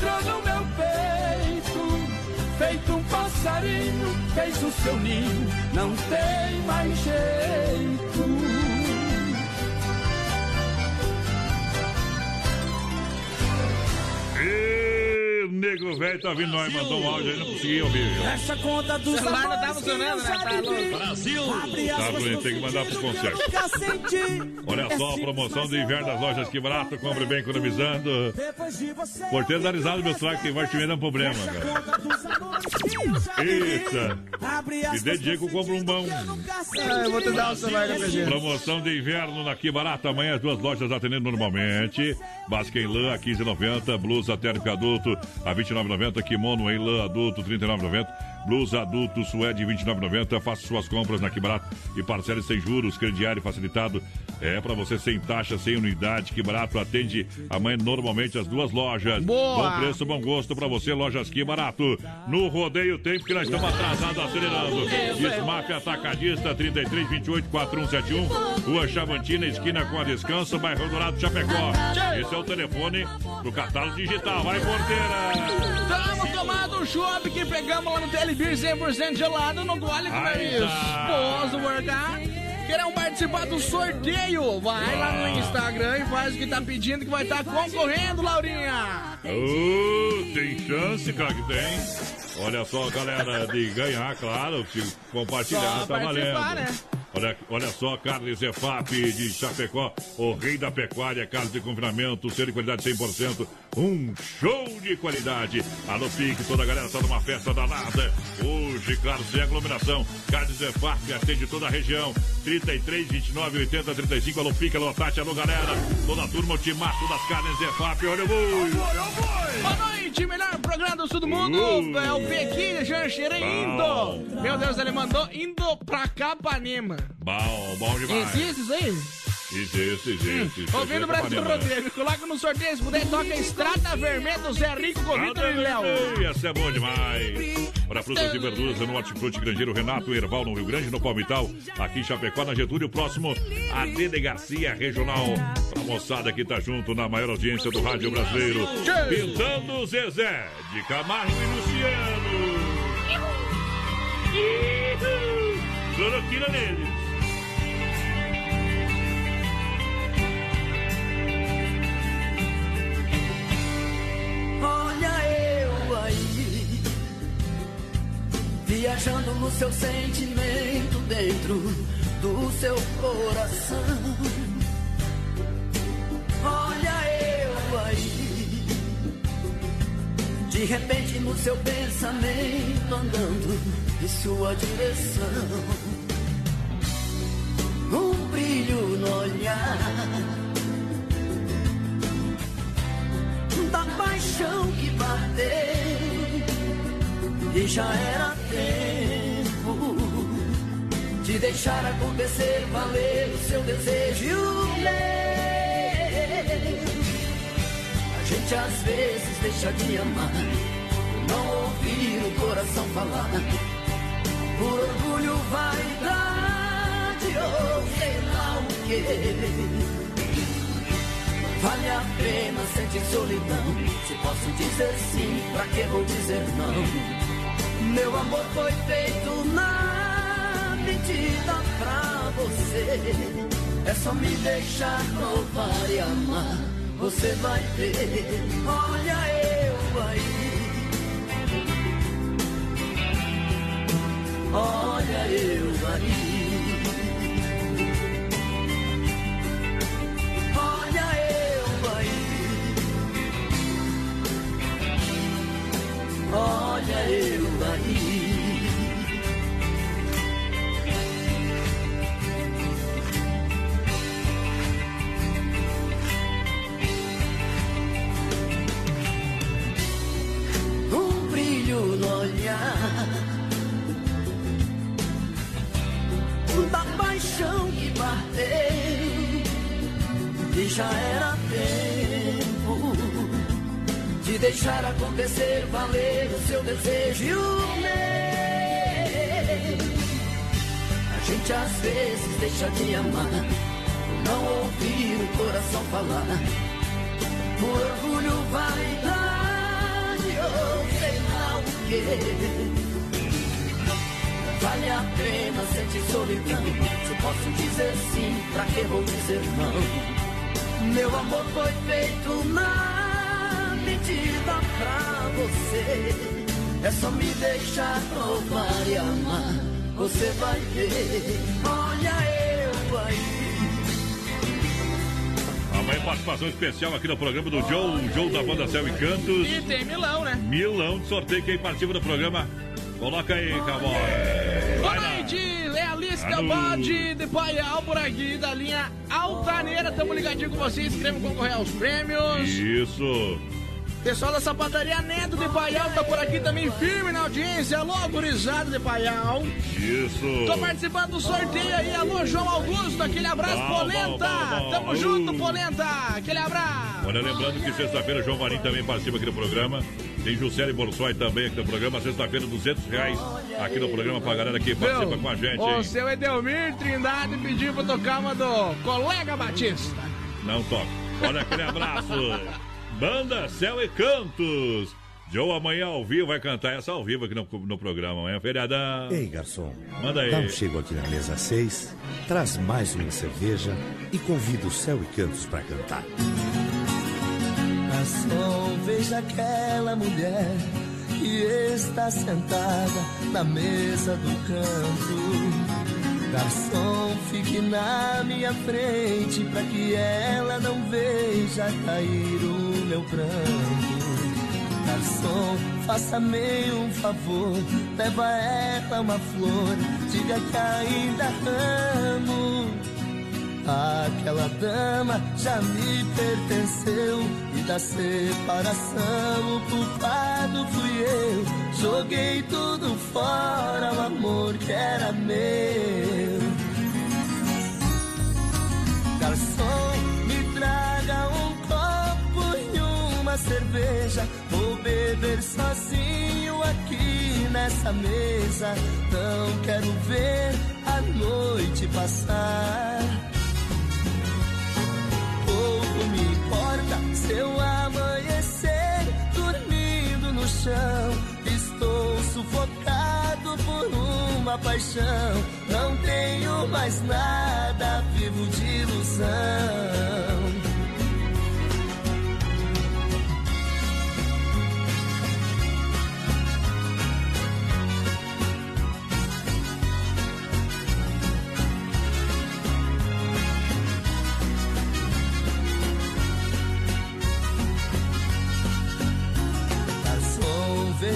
Entrou no meu peito, feito um passarinho, fez o seu ninho, não tem mais jeito. O nego velho tá vindo nós, mandou um áudio aí, não consegui ouvir. Essa conta do celular não tá funcionando, né? Tá louco. Brasil! Tá, Bruno, tem que mandar pro concerto. Olha só a promoção do inverno das lojas Que Barato, compre bem economizando. Porteiro da risada, meu trago, que investimento é um problema, cara. Eita! E de eu compro um bom. Ah, eu vou te dar o celular da presente. Promoção de inverno na Que Barato. Amanhã as duas lojas atendendo normalmente. Básica em lã a 15,90. Blusa térmica adulto a 29,90. Kimono em lã adulto 39,90. Blusa adulto suede 29,90. Faça suas compras na Que Barato e parcele sem juros. Crediário facilitado. É para você sem taxa, sem unidade. Que Barato atende amanhã normalmente as duas lojas. Boa! Bom preço, bom gosto para você. Lojas Que Barato. No rodeio tem porque nós estamos atrasados, acelerando. Smap Atacadista 33 28 4171. Rua Chavantina, esquina com a Descanso, bairro Dourado, Chapecó. Esse é o telefone do catálogo digital. Vai, porteira! Tamo tomando um chopp que pegamos lá no Telebir 100% gelado no gole com nariz. tá. Posso workar? Querem participar do sorteio? Vai lá no Instagram e faz o que tá pedindo que vai estar concorrendo, Laurinha. Tem chance, cara, que tem. Olha só, galera, de ganhar, claro, se compartilhar, Só tá valendo. né? Olha, olha só, Carnes EFAP de Chapecó, o rei da pecuária, carne de confinamento, ser de qualidade 100%, um show de qualidade. Alô, Pique, toda a galera tá numa festa danada. Hoje, claro, sem aglomeração. Carnes EFAP atende toda a região. 33, 29, 80, 35. Alô, Pique, alô, Tati, alô, galera. Toda a turma, o timaço das carnes EFAP. Olha o boi. Boa noite, melhor programa do sul do mundo. Uh. É o Pequinho Jancheira Bom. indo. Meu Deus, ele mandou indo pra Capanema. Bom, bom demais. Existe isso aí? Existe, existe. existe. Ouvindo o Brasil. Rodrigo, coloca no sorteio, se puder, toca Estrada Vermelha do Zé Rico com Vitor e Léo. Essa é bom demais. Para frutas e verduras no Hortifruti Grangeiro Renato Erval, no Rio Grande, no Palmital, aqui em Chapecó, na Getúlio, próximo a Dede Garcia Regional. Pra moçada que tá junto na maior audiência do rádio brasileiro. Pintando Zezé, de Camargo e Luciano. Cloroquina neles. Olha eu aí, viajando no seu sentimento dentro do seu coração. Olha eu aí, de repente no seu pensamento andando em sua direção. Um brilho no olhar da paixão que bateu e já era tempo de deixar acontecer, valer o seu desejo e o meu. gente às vezes deixa de amar, não ouvir o coração falar. Por orgulho, vaidade ou sei lá o que. Vale a pena sentir solidão. Se posso dizer sim, pra que vou dizer não? Meu amor foi feito na medida pra você. É só me deixar provar e amar. Você vai ver. Olha eu aí. Olha eu aí. Olha eu aí. Um brilho no olhar. Da paixão que bateu. E já era tempo de deixar acontecer, valer o seu desejo e o meu. A gente às vezes deixa de amar, não ouvir o coração falar, por orgulho, vaidade ou sei lá o que. Vale a pena sentir solidão. Se posso dizer sim, pra que vou dizer não? Meu amor foi feito na medida pra você. É só me deixar provar e amar. Você vai ver. Olha eu aí. Amanhã participação especial aqui no programa do Joe, o Joe da banda Céu e Cantos. E tem Milão, né? Milão de sorteio. Quem participa do programa, coloca aí, cowboy. Boa noite, é a lista Alô. bode de Paial por aqui da linha Altaneira. Tamo ligadinho com vocês, queremos concorrer aos prêmios. Isso. Pessoal da sapataria Neto de Paial tá por aqui também firme na audiência. Alô, gurizada de Paial. Isso. Tô participando do sorteio aí. Alô, João Augusto. Aquele abraço, Bom, Polenta. bom, bom. Tamo junto, Polenta. Aquele abraço. Olha, lembrando que sexta-feira o João Marinho também participa aqui do programa. Tem Juscelia Borsoi também aqui no programa. Sexta-feira, 200 reais aqui no programa pra galera que participa com a gente, O hein? seu Edelmir Trindade pediu pra tocar uma do colega Batista. Não toca. Olha aquele abraço. Banda Céu e Cantos. Joe amanhã ao vivo vai cantar essa ao vivo aqui no, no programa. Amanhã é feriadão. Ei, garçom. Manda aí. Dá um chego aqui na mesa 6, traz mais uma cerveja e convida o Céu e Cantos pra cantar. Garçom, veja aquela mulher que está sentada na mesa do canto. Garçom, fique na minha frente para que ela não veja cair o meu pranto. Garçom, faça-me um favor, leva ela uma flor, diga que ainda amo. Aquela dama já me pertenceu e da separação o culpado fui eu. Joguei tudo fora, o amor que era meu. Garçom, me traga um copo e uma cerveja. Vou beber sozinho aqui nessa mesa. Não quero ver a noite passar. Pouco me importa seu amanhecer dormindo no chão. Estou sufocado por uma paixão. Não tenho mais nada, vivo de ilusão.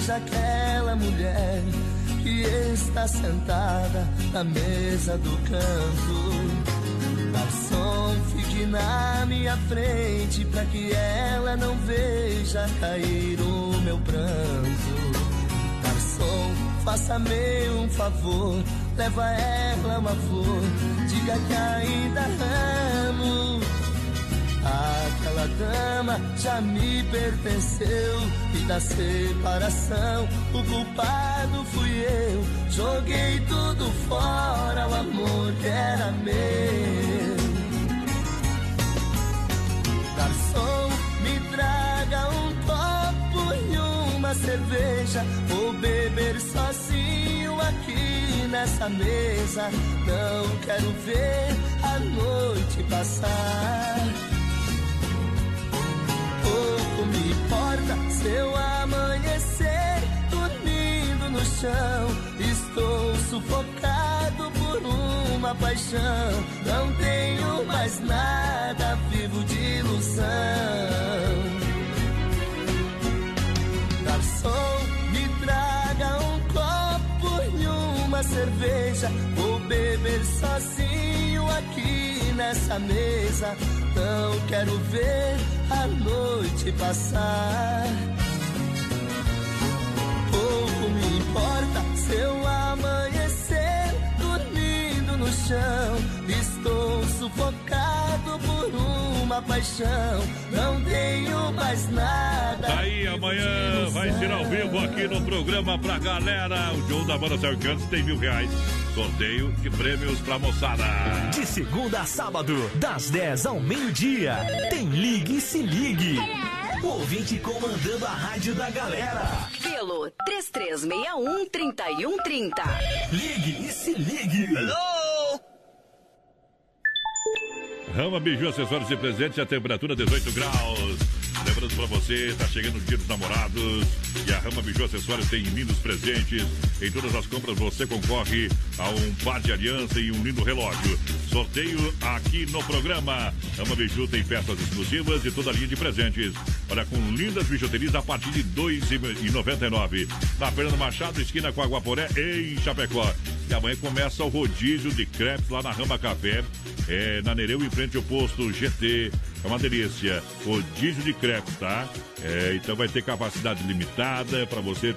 Veja aquela mulher que está sentada na mesa do canto. Garçom, fique na minha frente para que ela não veja cair o meu pranto. Garçom, faça-me um favor, leva ela uma flor, diga que ainda amo. Aquela dama já me pertenceu e da separação o culpado fui eu. Joguei tudo fora, o amor que era meu. Garçom, me traga um copo e uma cerveja. Vou beber sozinho aqui nessa mesa. Não quero ver a noite passar. Importa se eu amanhecer dormindo no chão. Estou sufocado por uma paixão. Não tenho mais nada, vivo de ilusão. Garçom, me traga um copo e uma cerveja. Vou beber sozinho aqui nessa mesa. Não quero ver a noite passar. Pouco me importa se eu amanhecer dormindo no chão. Estou sufocado por uma paixão. Não tenho mais nada. Aí amanhã vai ser ao vivo aqui no programa pra galera. O show da banda Céu Cantos tem mil reais. Sorteio de prêmios pra moçada. De segunda a sábado, das 10 ao meio-dia, tem Ligue e Se Ligue. O ouvinte comandando a rádio da galera. Pelo 3361-3130. Ligue e Se Ligue. Hello! Rama Biju, acessórios e presentes, a temperatura 18 graus. Lembrando pra você, tá chegando o dia dos namorados e a Rama Biju Acessórios tem lindos presentes. Em todas as compras você concorre a um par de aliança e um lindo relógio. Sorteio aqui no programa. Rama Biju tem peças exclusivas e toda a linha de presentes. Olha, com lindas bijuterias a partir de R$ 2,99. Na Fernando Machado, esquina com Aguaporé, em Chapecó. E amanhã começa o rodízio de crepes lá na Rama Café, é, na Nereu, em frente ao posto GT. É uma delícia. Rodízio de crepes, tá? É, então vai ter capacidade limitada para você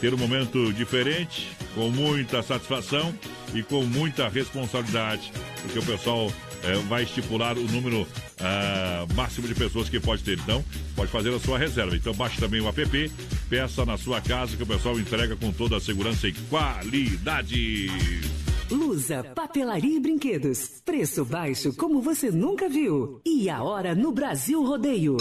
ter um momento diferente, com muita satisfação e com muita responsabilidade, porque o pessoal é, vai estipular o número ah, máximo de pessoas que pode ter. Então, pode fazer a sua reserva. Então, baixe também o app, peça na sua casa que o pessoal entrega com toda a segurança e qualidade. Lusa, papelaria e brinquedos. Preço baixo como você nunca viu. E a hora no Brasil Rodeio.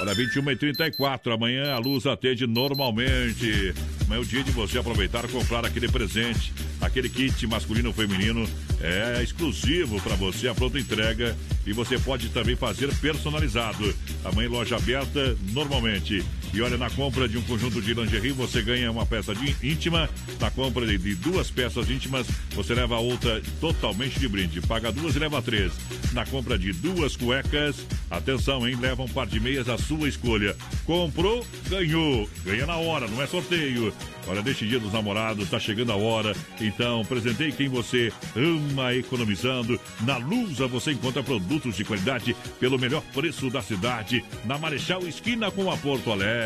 Olha, 21 e 34 amanhã a luz atende normalmente. Amanhã é o dia de você aproveitar e comprar aquele presente, aquele kit masculino ou feminino. É exclusivo para você, a pronta entrega. E você pode também fazer personalizado. Amanhã loja aberta normalmente. E olha, na compra de um conjunto de lingerie, você ganha uma peça de íntima. Na compra de, duas peças íntimas, você leva outra totalmente de brinde. Paga duas e leva três. Na compra de duas cuecas, atenção, hein? Leva um par de meias à sua escolha. Comprou, ganhou. Ganha na hora, não é sorteio. Olha, neste dia dos namorados, está chegando a hora. Então, presentei quem você ama economizando. Na Lusa você encontra produtos de qualidade pelo melhor preço da cidade. Na Marechal Esquina com a Porto Alegre.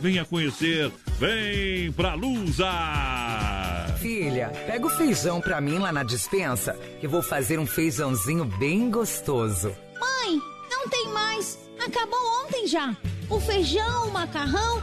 Venha conhecer. Vem pra Lusa! Filha, pega o feijão pra mim lá na dispensa, que vou fazer um feijãozinho bem gostoso. Mãe, não tem mais. Acabou ontem já. O feijão, o macarrão,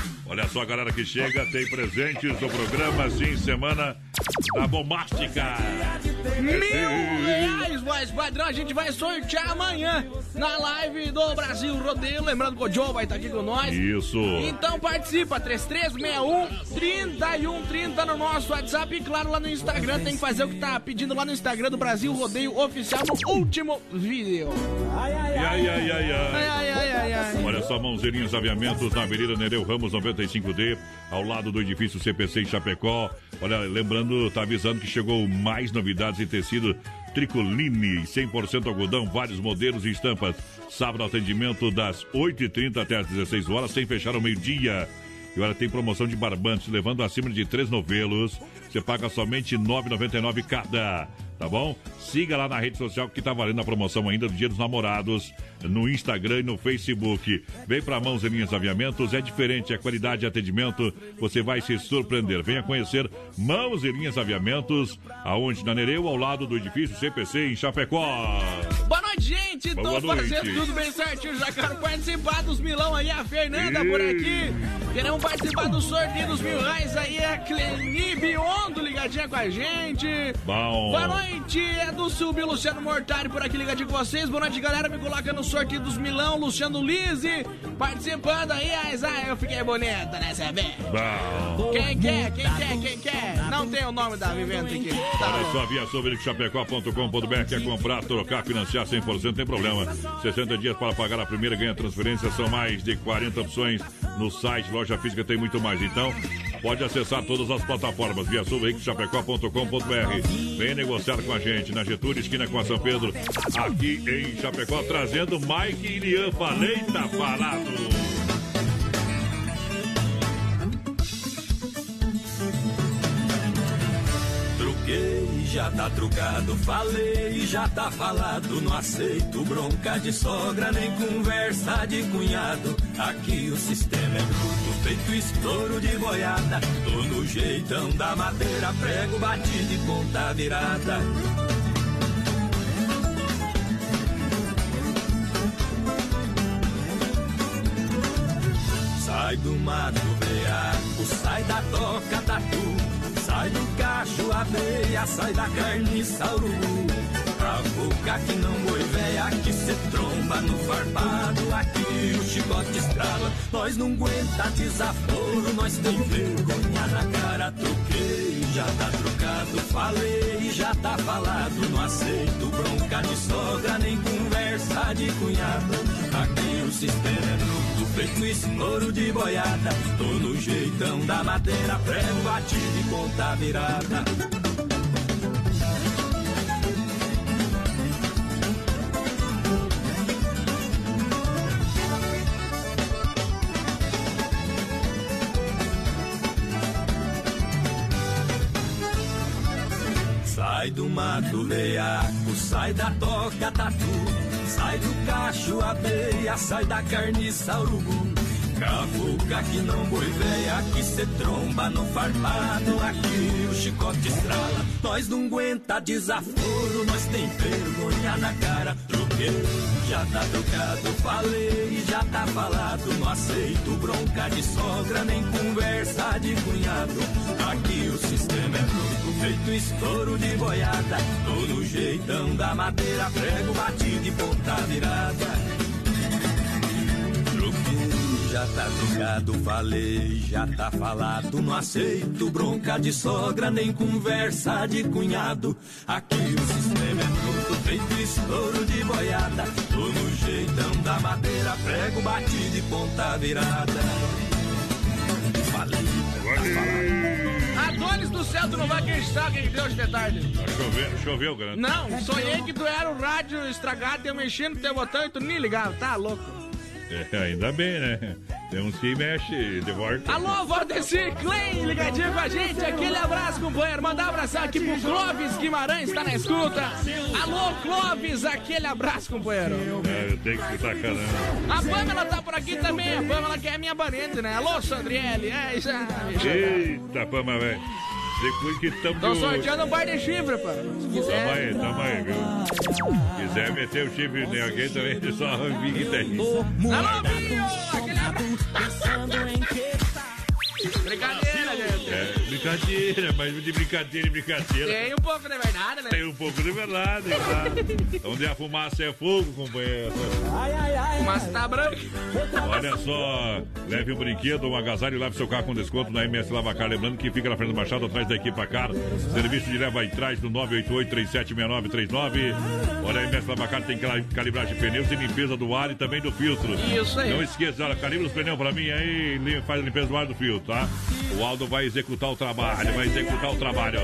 Olha só, galera que chega, tem presentes do programa Sim Semana da Bombástica. Mil reais, voz padrão, a gente vai sortear amanhã na live do Brasil Rodeio. Lembrando que o Joe vai estar aqui com nós. Isso. Então participa, 3361 3130 no nosso WhatsApp e claro lá no Instagram. Tem que fazer o que tá pedindo lá no Instagram do Brasil Rodeio Oficial no último vídeo. Ai, ai, ai, ai, ai. Ai, ai, ai, ai, ai. Olha só, mãozinhas aviamentos na Avenida Nereu Ramos 95D, ao lado do edifício CPC em Chapecó. Olha, lembrando, tá avisando que chegou mais novidades em tecido Tricoline, 100% algodão, vários modelos e estampas. Sábado, atendimento das 8h30 até as 16 horas, sem fechar ao meio-dia. E olha, tem promoção de barbantes, levando acima de três novelos. Você paga somente R$ 9,99 cada. Tá bom? Siga lá na rede social que tá valendo a promoção ainda do Dia dos Namorados, no Instagram e no Facebook. Vem pra Mãos e Linhas Aviamentos, é diferente, é qualidade de atendimento, você vai se surpreender. Venha conhecer Mãos e Linhas Aviamentos, aonde na Nereu, ao lado do edifício CPC em Chapecó. Boa noite, gente! Noite. fazendo tudo bem certinho. Já quero participar dos milão aí, a Fernanda por aqui. Queremos participar do sorteio dos mil reais aí, a Cleni Biondo ligadinha com a gente. Bom. Boa noite, é do Silvio Luciano Mortari por aqui ligadinho com vocês. Boa noite, galera. Me coloca no sorteio dos milão, Luciano Lise participando aí. Ah, eu fiquei bonita nessa vez. Bom. Quem quer? Quem quer? Quem quer? Não tem o nome da vivenda aqui. Tá Olha só, via chapecó.com.br, quer comprar, trocar, financiar 100%, tem problema. 60 dias para pagar a primeira, ganha transferência, são mais de 40 opções no site, loja física tem muito mais. Então, pode acessar todas as plataformas, via chapecó.com.br. Vem negociar com a gente na Getúlio, esquina com a São Pedro, aqui em Chapecó, trazendo Mike e Ilian. Falei, tá falado. Já tá trucado, falei, já tá falado. Não aceito bronca de sogra, nem conversa de cunhado. Aqui o sistema é bruto, feito estouro de boiada. Tô no jeitão da madeira, prego batido e ponta virada. Do mato veaco, sai da toca tatu, sai do cacho abelha, sai da carniça urubu. A boca que não boi véia, que cê tromba no farpado, aqui o chicote estrala. Nós não aguenta desaforo, nós tem vergonha na cara, troquei, já tá trocado, falei, já tá falado. Não aceito bronca de sogra, nem conversa de cunhado. Aqui o sistema é bruto, feito estouro de boiada. Tô no jeitão da madeira, prego batido e ponta virada. Sai do mato veaco, sai da toca tatu, sai do cacho abelha, sai da carniça urubu. Cavuca que não boi véia, que cê tromba no farpado, aqui o chicote estrala. Nós não aguenta desaforo, nós tem vergonha na cara. Troquei, já tá trocado, falei, já tá falado. Não aceito bronca de sogra, nem conversa de cunhado. Aqui o sistema é bruto, feito estouro de boiada. Tô no jeitão da madeira, prego batido e ponta virada. Troquei, já tá trocado, falei, já tá falado. Não aceito bronca de sogra, nem conversa de cunhado. Aqui o sistema é bruto, feito estouro de boiada. Tô no jeitão da madeira, prego batido e ponta virada. Falei, tá falado. Adonis do céu, tu não vai acreditar quem deu hoje de tarde. Choveu, choveu, grande. Não, sonhei que tu era o rádio estragado, eu mexendo no teu botão e tu nem ligava, tá louco. É, ainda bem, né? Tem uns que mexe de volta. Alô, Valdeci Clay, ligadinho com a gente. Aquele abraço, companheiro. Mandar um abração aqui pro Clóvis Guimarães, tá na escuta. Alô, Clóvis, aquele abraço, companheiro. É, eu tenho que estar caramba. A Pamela tá por aqui também. A Pamela que é minha banente, né? Alô, Sandriele. É aí. Eita, pama, velho. Depois que estamos. Tô sorteando um bar de chifre, pá. Se quiser. Tamo aí, tamo aí, viu? Quiser meter o chifre em alguém também, é só vir que tem. Alô, Binho! Aquele abraço. É, brincadeira, mas de brincadeira em brincadeira. Tem um pouco de verdade, né? Tem um pouco de verdade, tá? Onde a fumaça é fogo, companheiro. Ai, ai, ai. Fumaça tá branca. Olha só, leve um brinquedo, um agasalho e leve seu carro com desconto na MS Lavacar. Lembrando que fica na frente do Machado, atrás da equipa Car. Serviço de leva atrás do 988-376939. Olha, a MS Lavacar tem cali- calibragem de pneus e limpeza do ar e também do filtro. Isso aí. Não esqueça, olha, calibra os pneus pra mim aí e faz a limpeza do ar do filtro, tá? O Aldo vai executar o trabalho, vai executar o trabalho.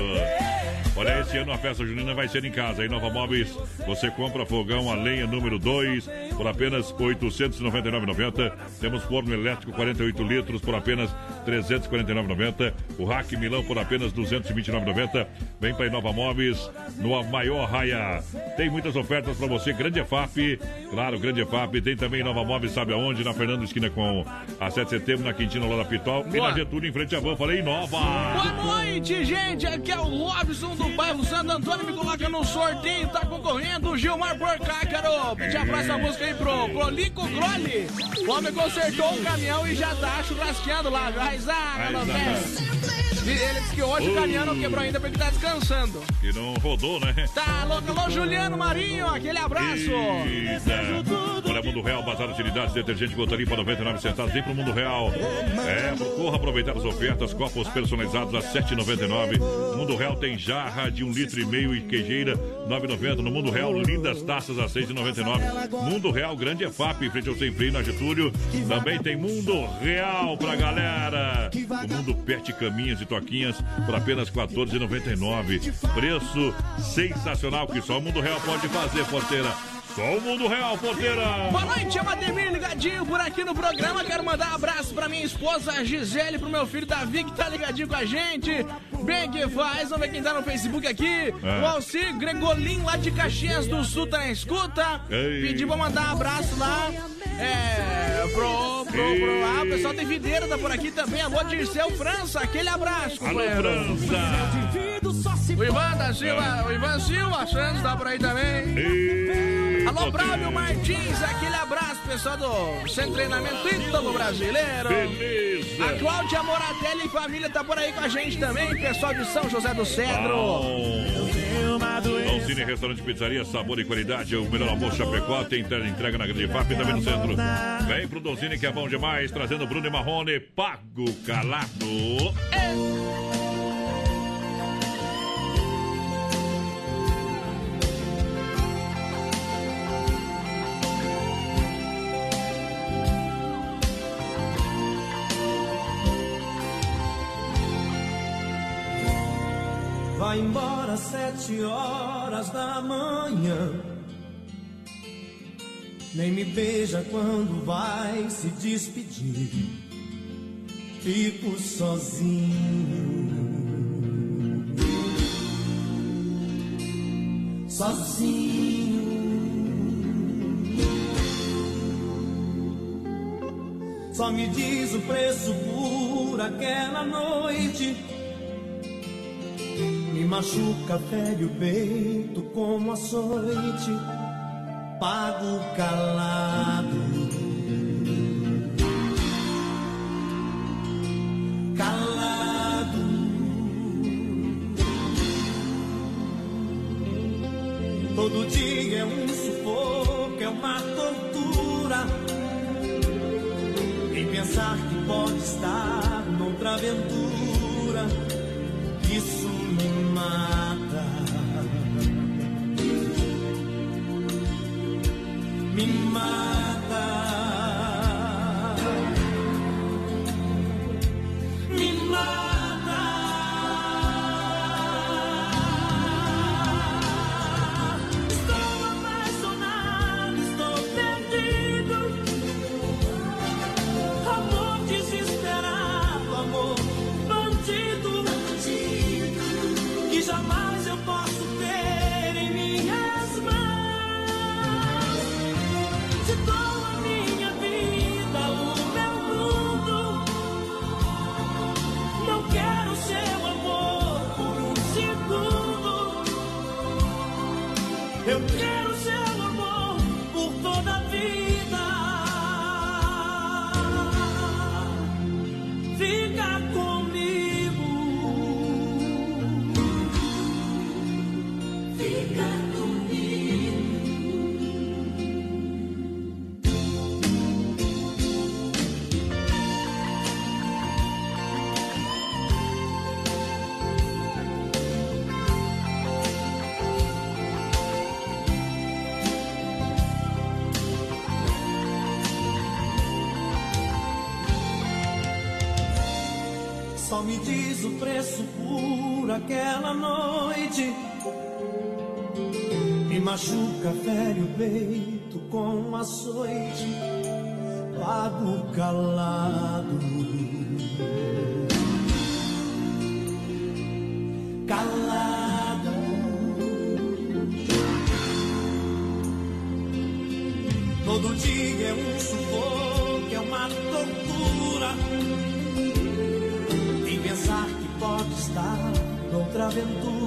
Olha, esse ano a festa junina vai ser em casa. Em Nova Móveis, você compra fogão a lenha número 2 por apenas R$ 899,90. Temos forno elétrico 48 litros por apenas R$ 349,90. O rack Milão por apenas R$ 229,90. Vem para Nova Móveis, no maior raia. Tem muitas ofertas para você. Grande EFAP, claro, Grande EFAP. Tem também Nova Móveis, sabe aonde? Na Fernando Esquina com a 7 de setembro, na Quintina lá da Pitol. E na Getúlio, em frente à van. Falei Nova. Boa noite, gente. Aqui é o Robson do bairro Santo Antônio. Me coloca no sorteio. Tá concorrendo o Gilmar Porcácaro. Pedir a próxima música aí pro, pro Lico Grole. O homem consertou o caminhão e já tá churrasqueando lá. Raizaga, no Ele disse que hoje o caminhão não quebrou ainda porque tá descansando. Que não rodou, né? Tá louco, alô Juliano Marinho, aquele abraço. Eita. Olha, Mundo Real, Bazar Utilidades, detergente gota limpa 99 centavos. Vem pro Mundo Real. É, corra aproveitar as ofertas, copos personalizados a 7,99. Mundo Real tem jarra de um litro e meio e queijeira 9,90. No Mundo Real, lindas taças a 6,99. Mundo Real, grande EFAP, em frente ao Sem Freio, na Getúlio. Também tem Mundo Real pra galera. O Mundo Pet Caminhas e Toquinhas por apenas 14,99. Preço sensacional que só o Mundo Real pode fazer, porteira. Só o Mundo Real, porteira. Boa noite, é o Ademir ligadinho por aqui no programa. Quero mandar um abraço pra minha esposa Gisele, pro meu filho Davi, que tá ligadinho com a gente. Bem que faz, vamos ver quem tá no Facebook aqui. É. O Alcir Gregolin, lá de Caxias do Sul, tá na escuta. Ei. Pedi pra mandar um abraço lá. É, pro, pro, pro, ah, o pessoal de Videira tá por aqui também. Alô, Dirceu França, aquele abraço, Alô. França. O Ivan da Silva, o Ivan Silva Santos tá por aí também. Alô, Braulio Martins, aquele abraço, pessoal do Centro Treinamento Ítalo Brasileiro. Beleza. A Cláudia Moratelli e família tá por aí com a gente também, pessoal de São José do Cedro. Dom Cine Restaurante Pizzaria, sabor e qualidade. O melhor almoço Chapecó. Tem entrega na Grande FAP também no centro. Vem pro Donzini que é bom demais. Trazendo Bruno e Marrone. Pago calado. Vai embora às sete horas da manhã. Nem me beija quando vai se despedir. Fico sozinho. Sozinho. Só me diz o preço por aquela noite. Me machuca, fere o peito como açoite, pago calado. Calado. Todo dia é um sufoco, é uma tortura. Em pensar que pode estar noutra aventura mata. Me mata. Me diz o preço por aquela noite. Me machuca, fere o peito com açoite. Pago calado. Noutra aventura,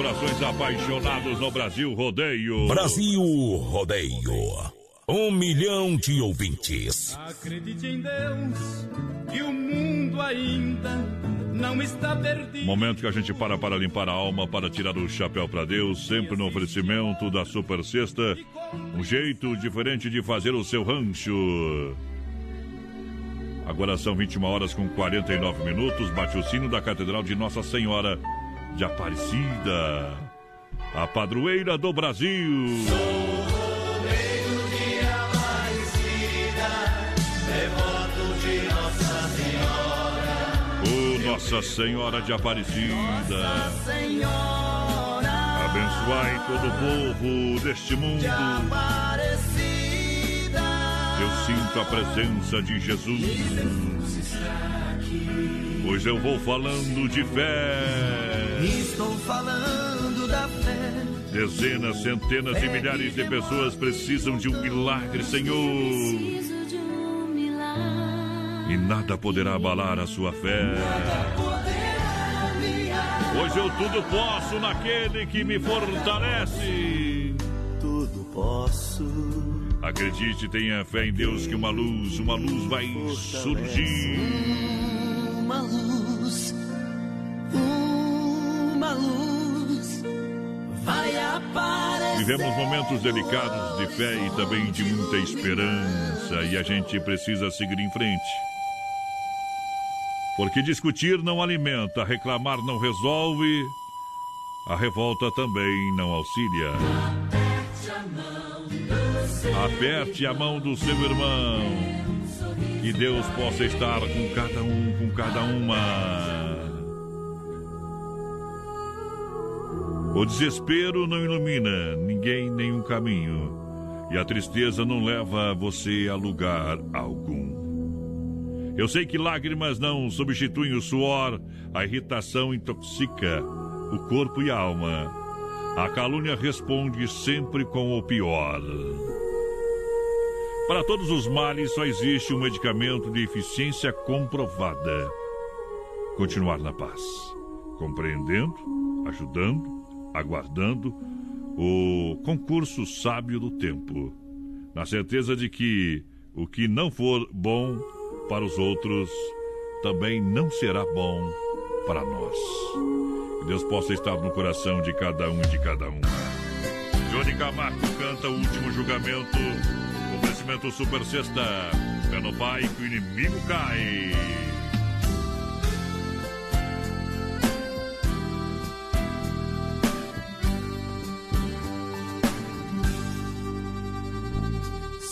corações apaixonados no Brasil Rodeio. Brasil Rodeio. Um milhão de ouvintes. Acredite em Deus que o mundo ainda não está perdido. Momento que a gente para para limpar a alma, para tirar o chapéu para Deus, sempre no oferecimento da Super Sexta. Um jeito diferente de fazer o seu rancho. Agora são 21 horas com 49 minutos. Bate o sino da Catedral de Nossa Senhora de Aparecida, a padroeira do Brasil. De Nossa Senhora. Nossa de Aparecida, Senhora abençoai todo o povo deste mundo. Aparecida. Eu sinto a presença de Jesus. Pois eu vou falando de fé. Estou falando da fé. Dezenas, centenas e milhares de pessoas precisam de um milagre, Senhor. Preciso de um milagre. E nada poderá abalar a sua fé. Pois eu tudo posso naquele que me fortalece. Tudo posso. Acredite, tenha fé em Deus que uma luz, uma luz vai surgir. Uma luz. Vivemos momentos delicados de fé e também de muita esperança e a gente precisa seguir em frente. Porque discutir não alimenta, reclamar não resolve, a revolta também não auxilia. Aperte a mão do seu irmão. Que Deus possa estar com cada um, com cada uma. O desespero não ilumina ninguém nenhum caminho. E a tristeza não leva você a lugar algum. Eu sei que lágrimas não substituem o suor, a irritação intoxica o corpo e a alma. A calúnia responde sempre com o pior. Para todos os males só existe um medicamento de eficiência comprovada: continuar na paz, compreendendo, ajudando, aguardando o concurso sábio do tempo, na certeza de que o que não for bom para os outros também não será bom para nós. Que Deus possa estar no coração de cada um e de cada uma. Johnny Camargo canta o último julgamento. Oferecimento Super Sexta. Pé no pai que o inimigo cai.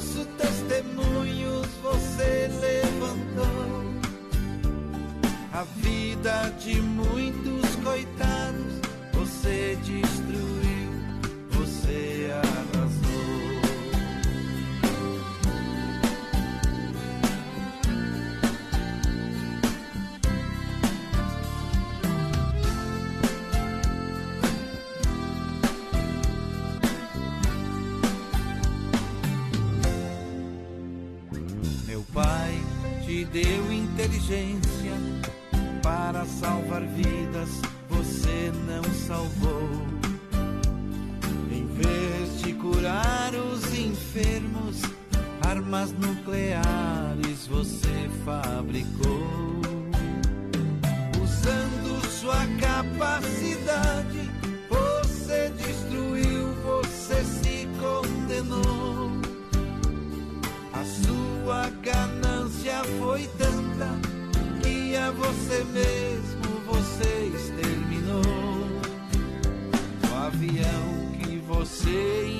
falso testemunhos, você levantou. A vida de muitos coitados, deu inteligência para salvar vidas, você não salvou. Em vez de curar os enfermos, armas nucleares você fabricou. Usando sua capacidade, avião que você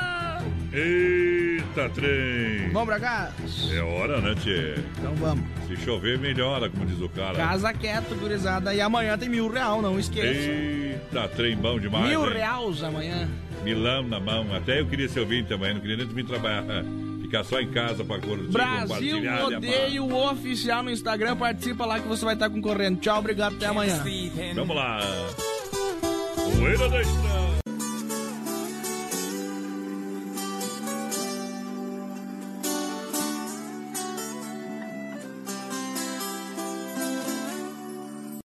Eita, trem. Vamos pra cá? É hora, né, tchê? Então vamos. Se chover, melhora, como diz o cara. Casa quieto, gurizada. E amanhã tem mil real, não esqueça. Eita, trem bom demais. mil hein? reais amanhã. Milão na mão. Até eu queria ser ouvinte também, não queria nem vir trabalhar. Ficar só em casa pra curtir, Brasil amar. Rodeio Oficial no Instagram. Participa lá que você vai estar concorrendo. Tchau, obrigado, até amanhã. Vamos lá. Poeira da estrada.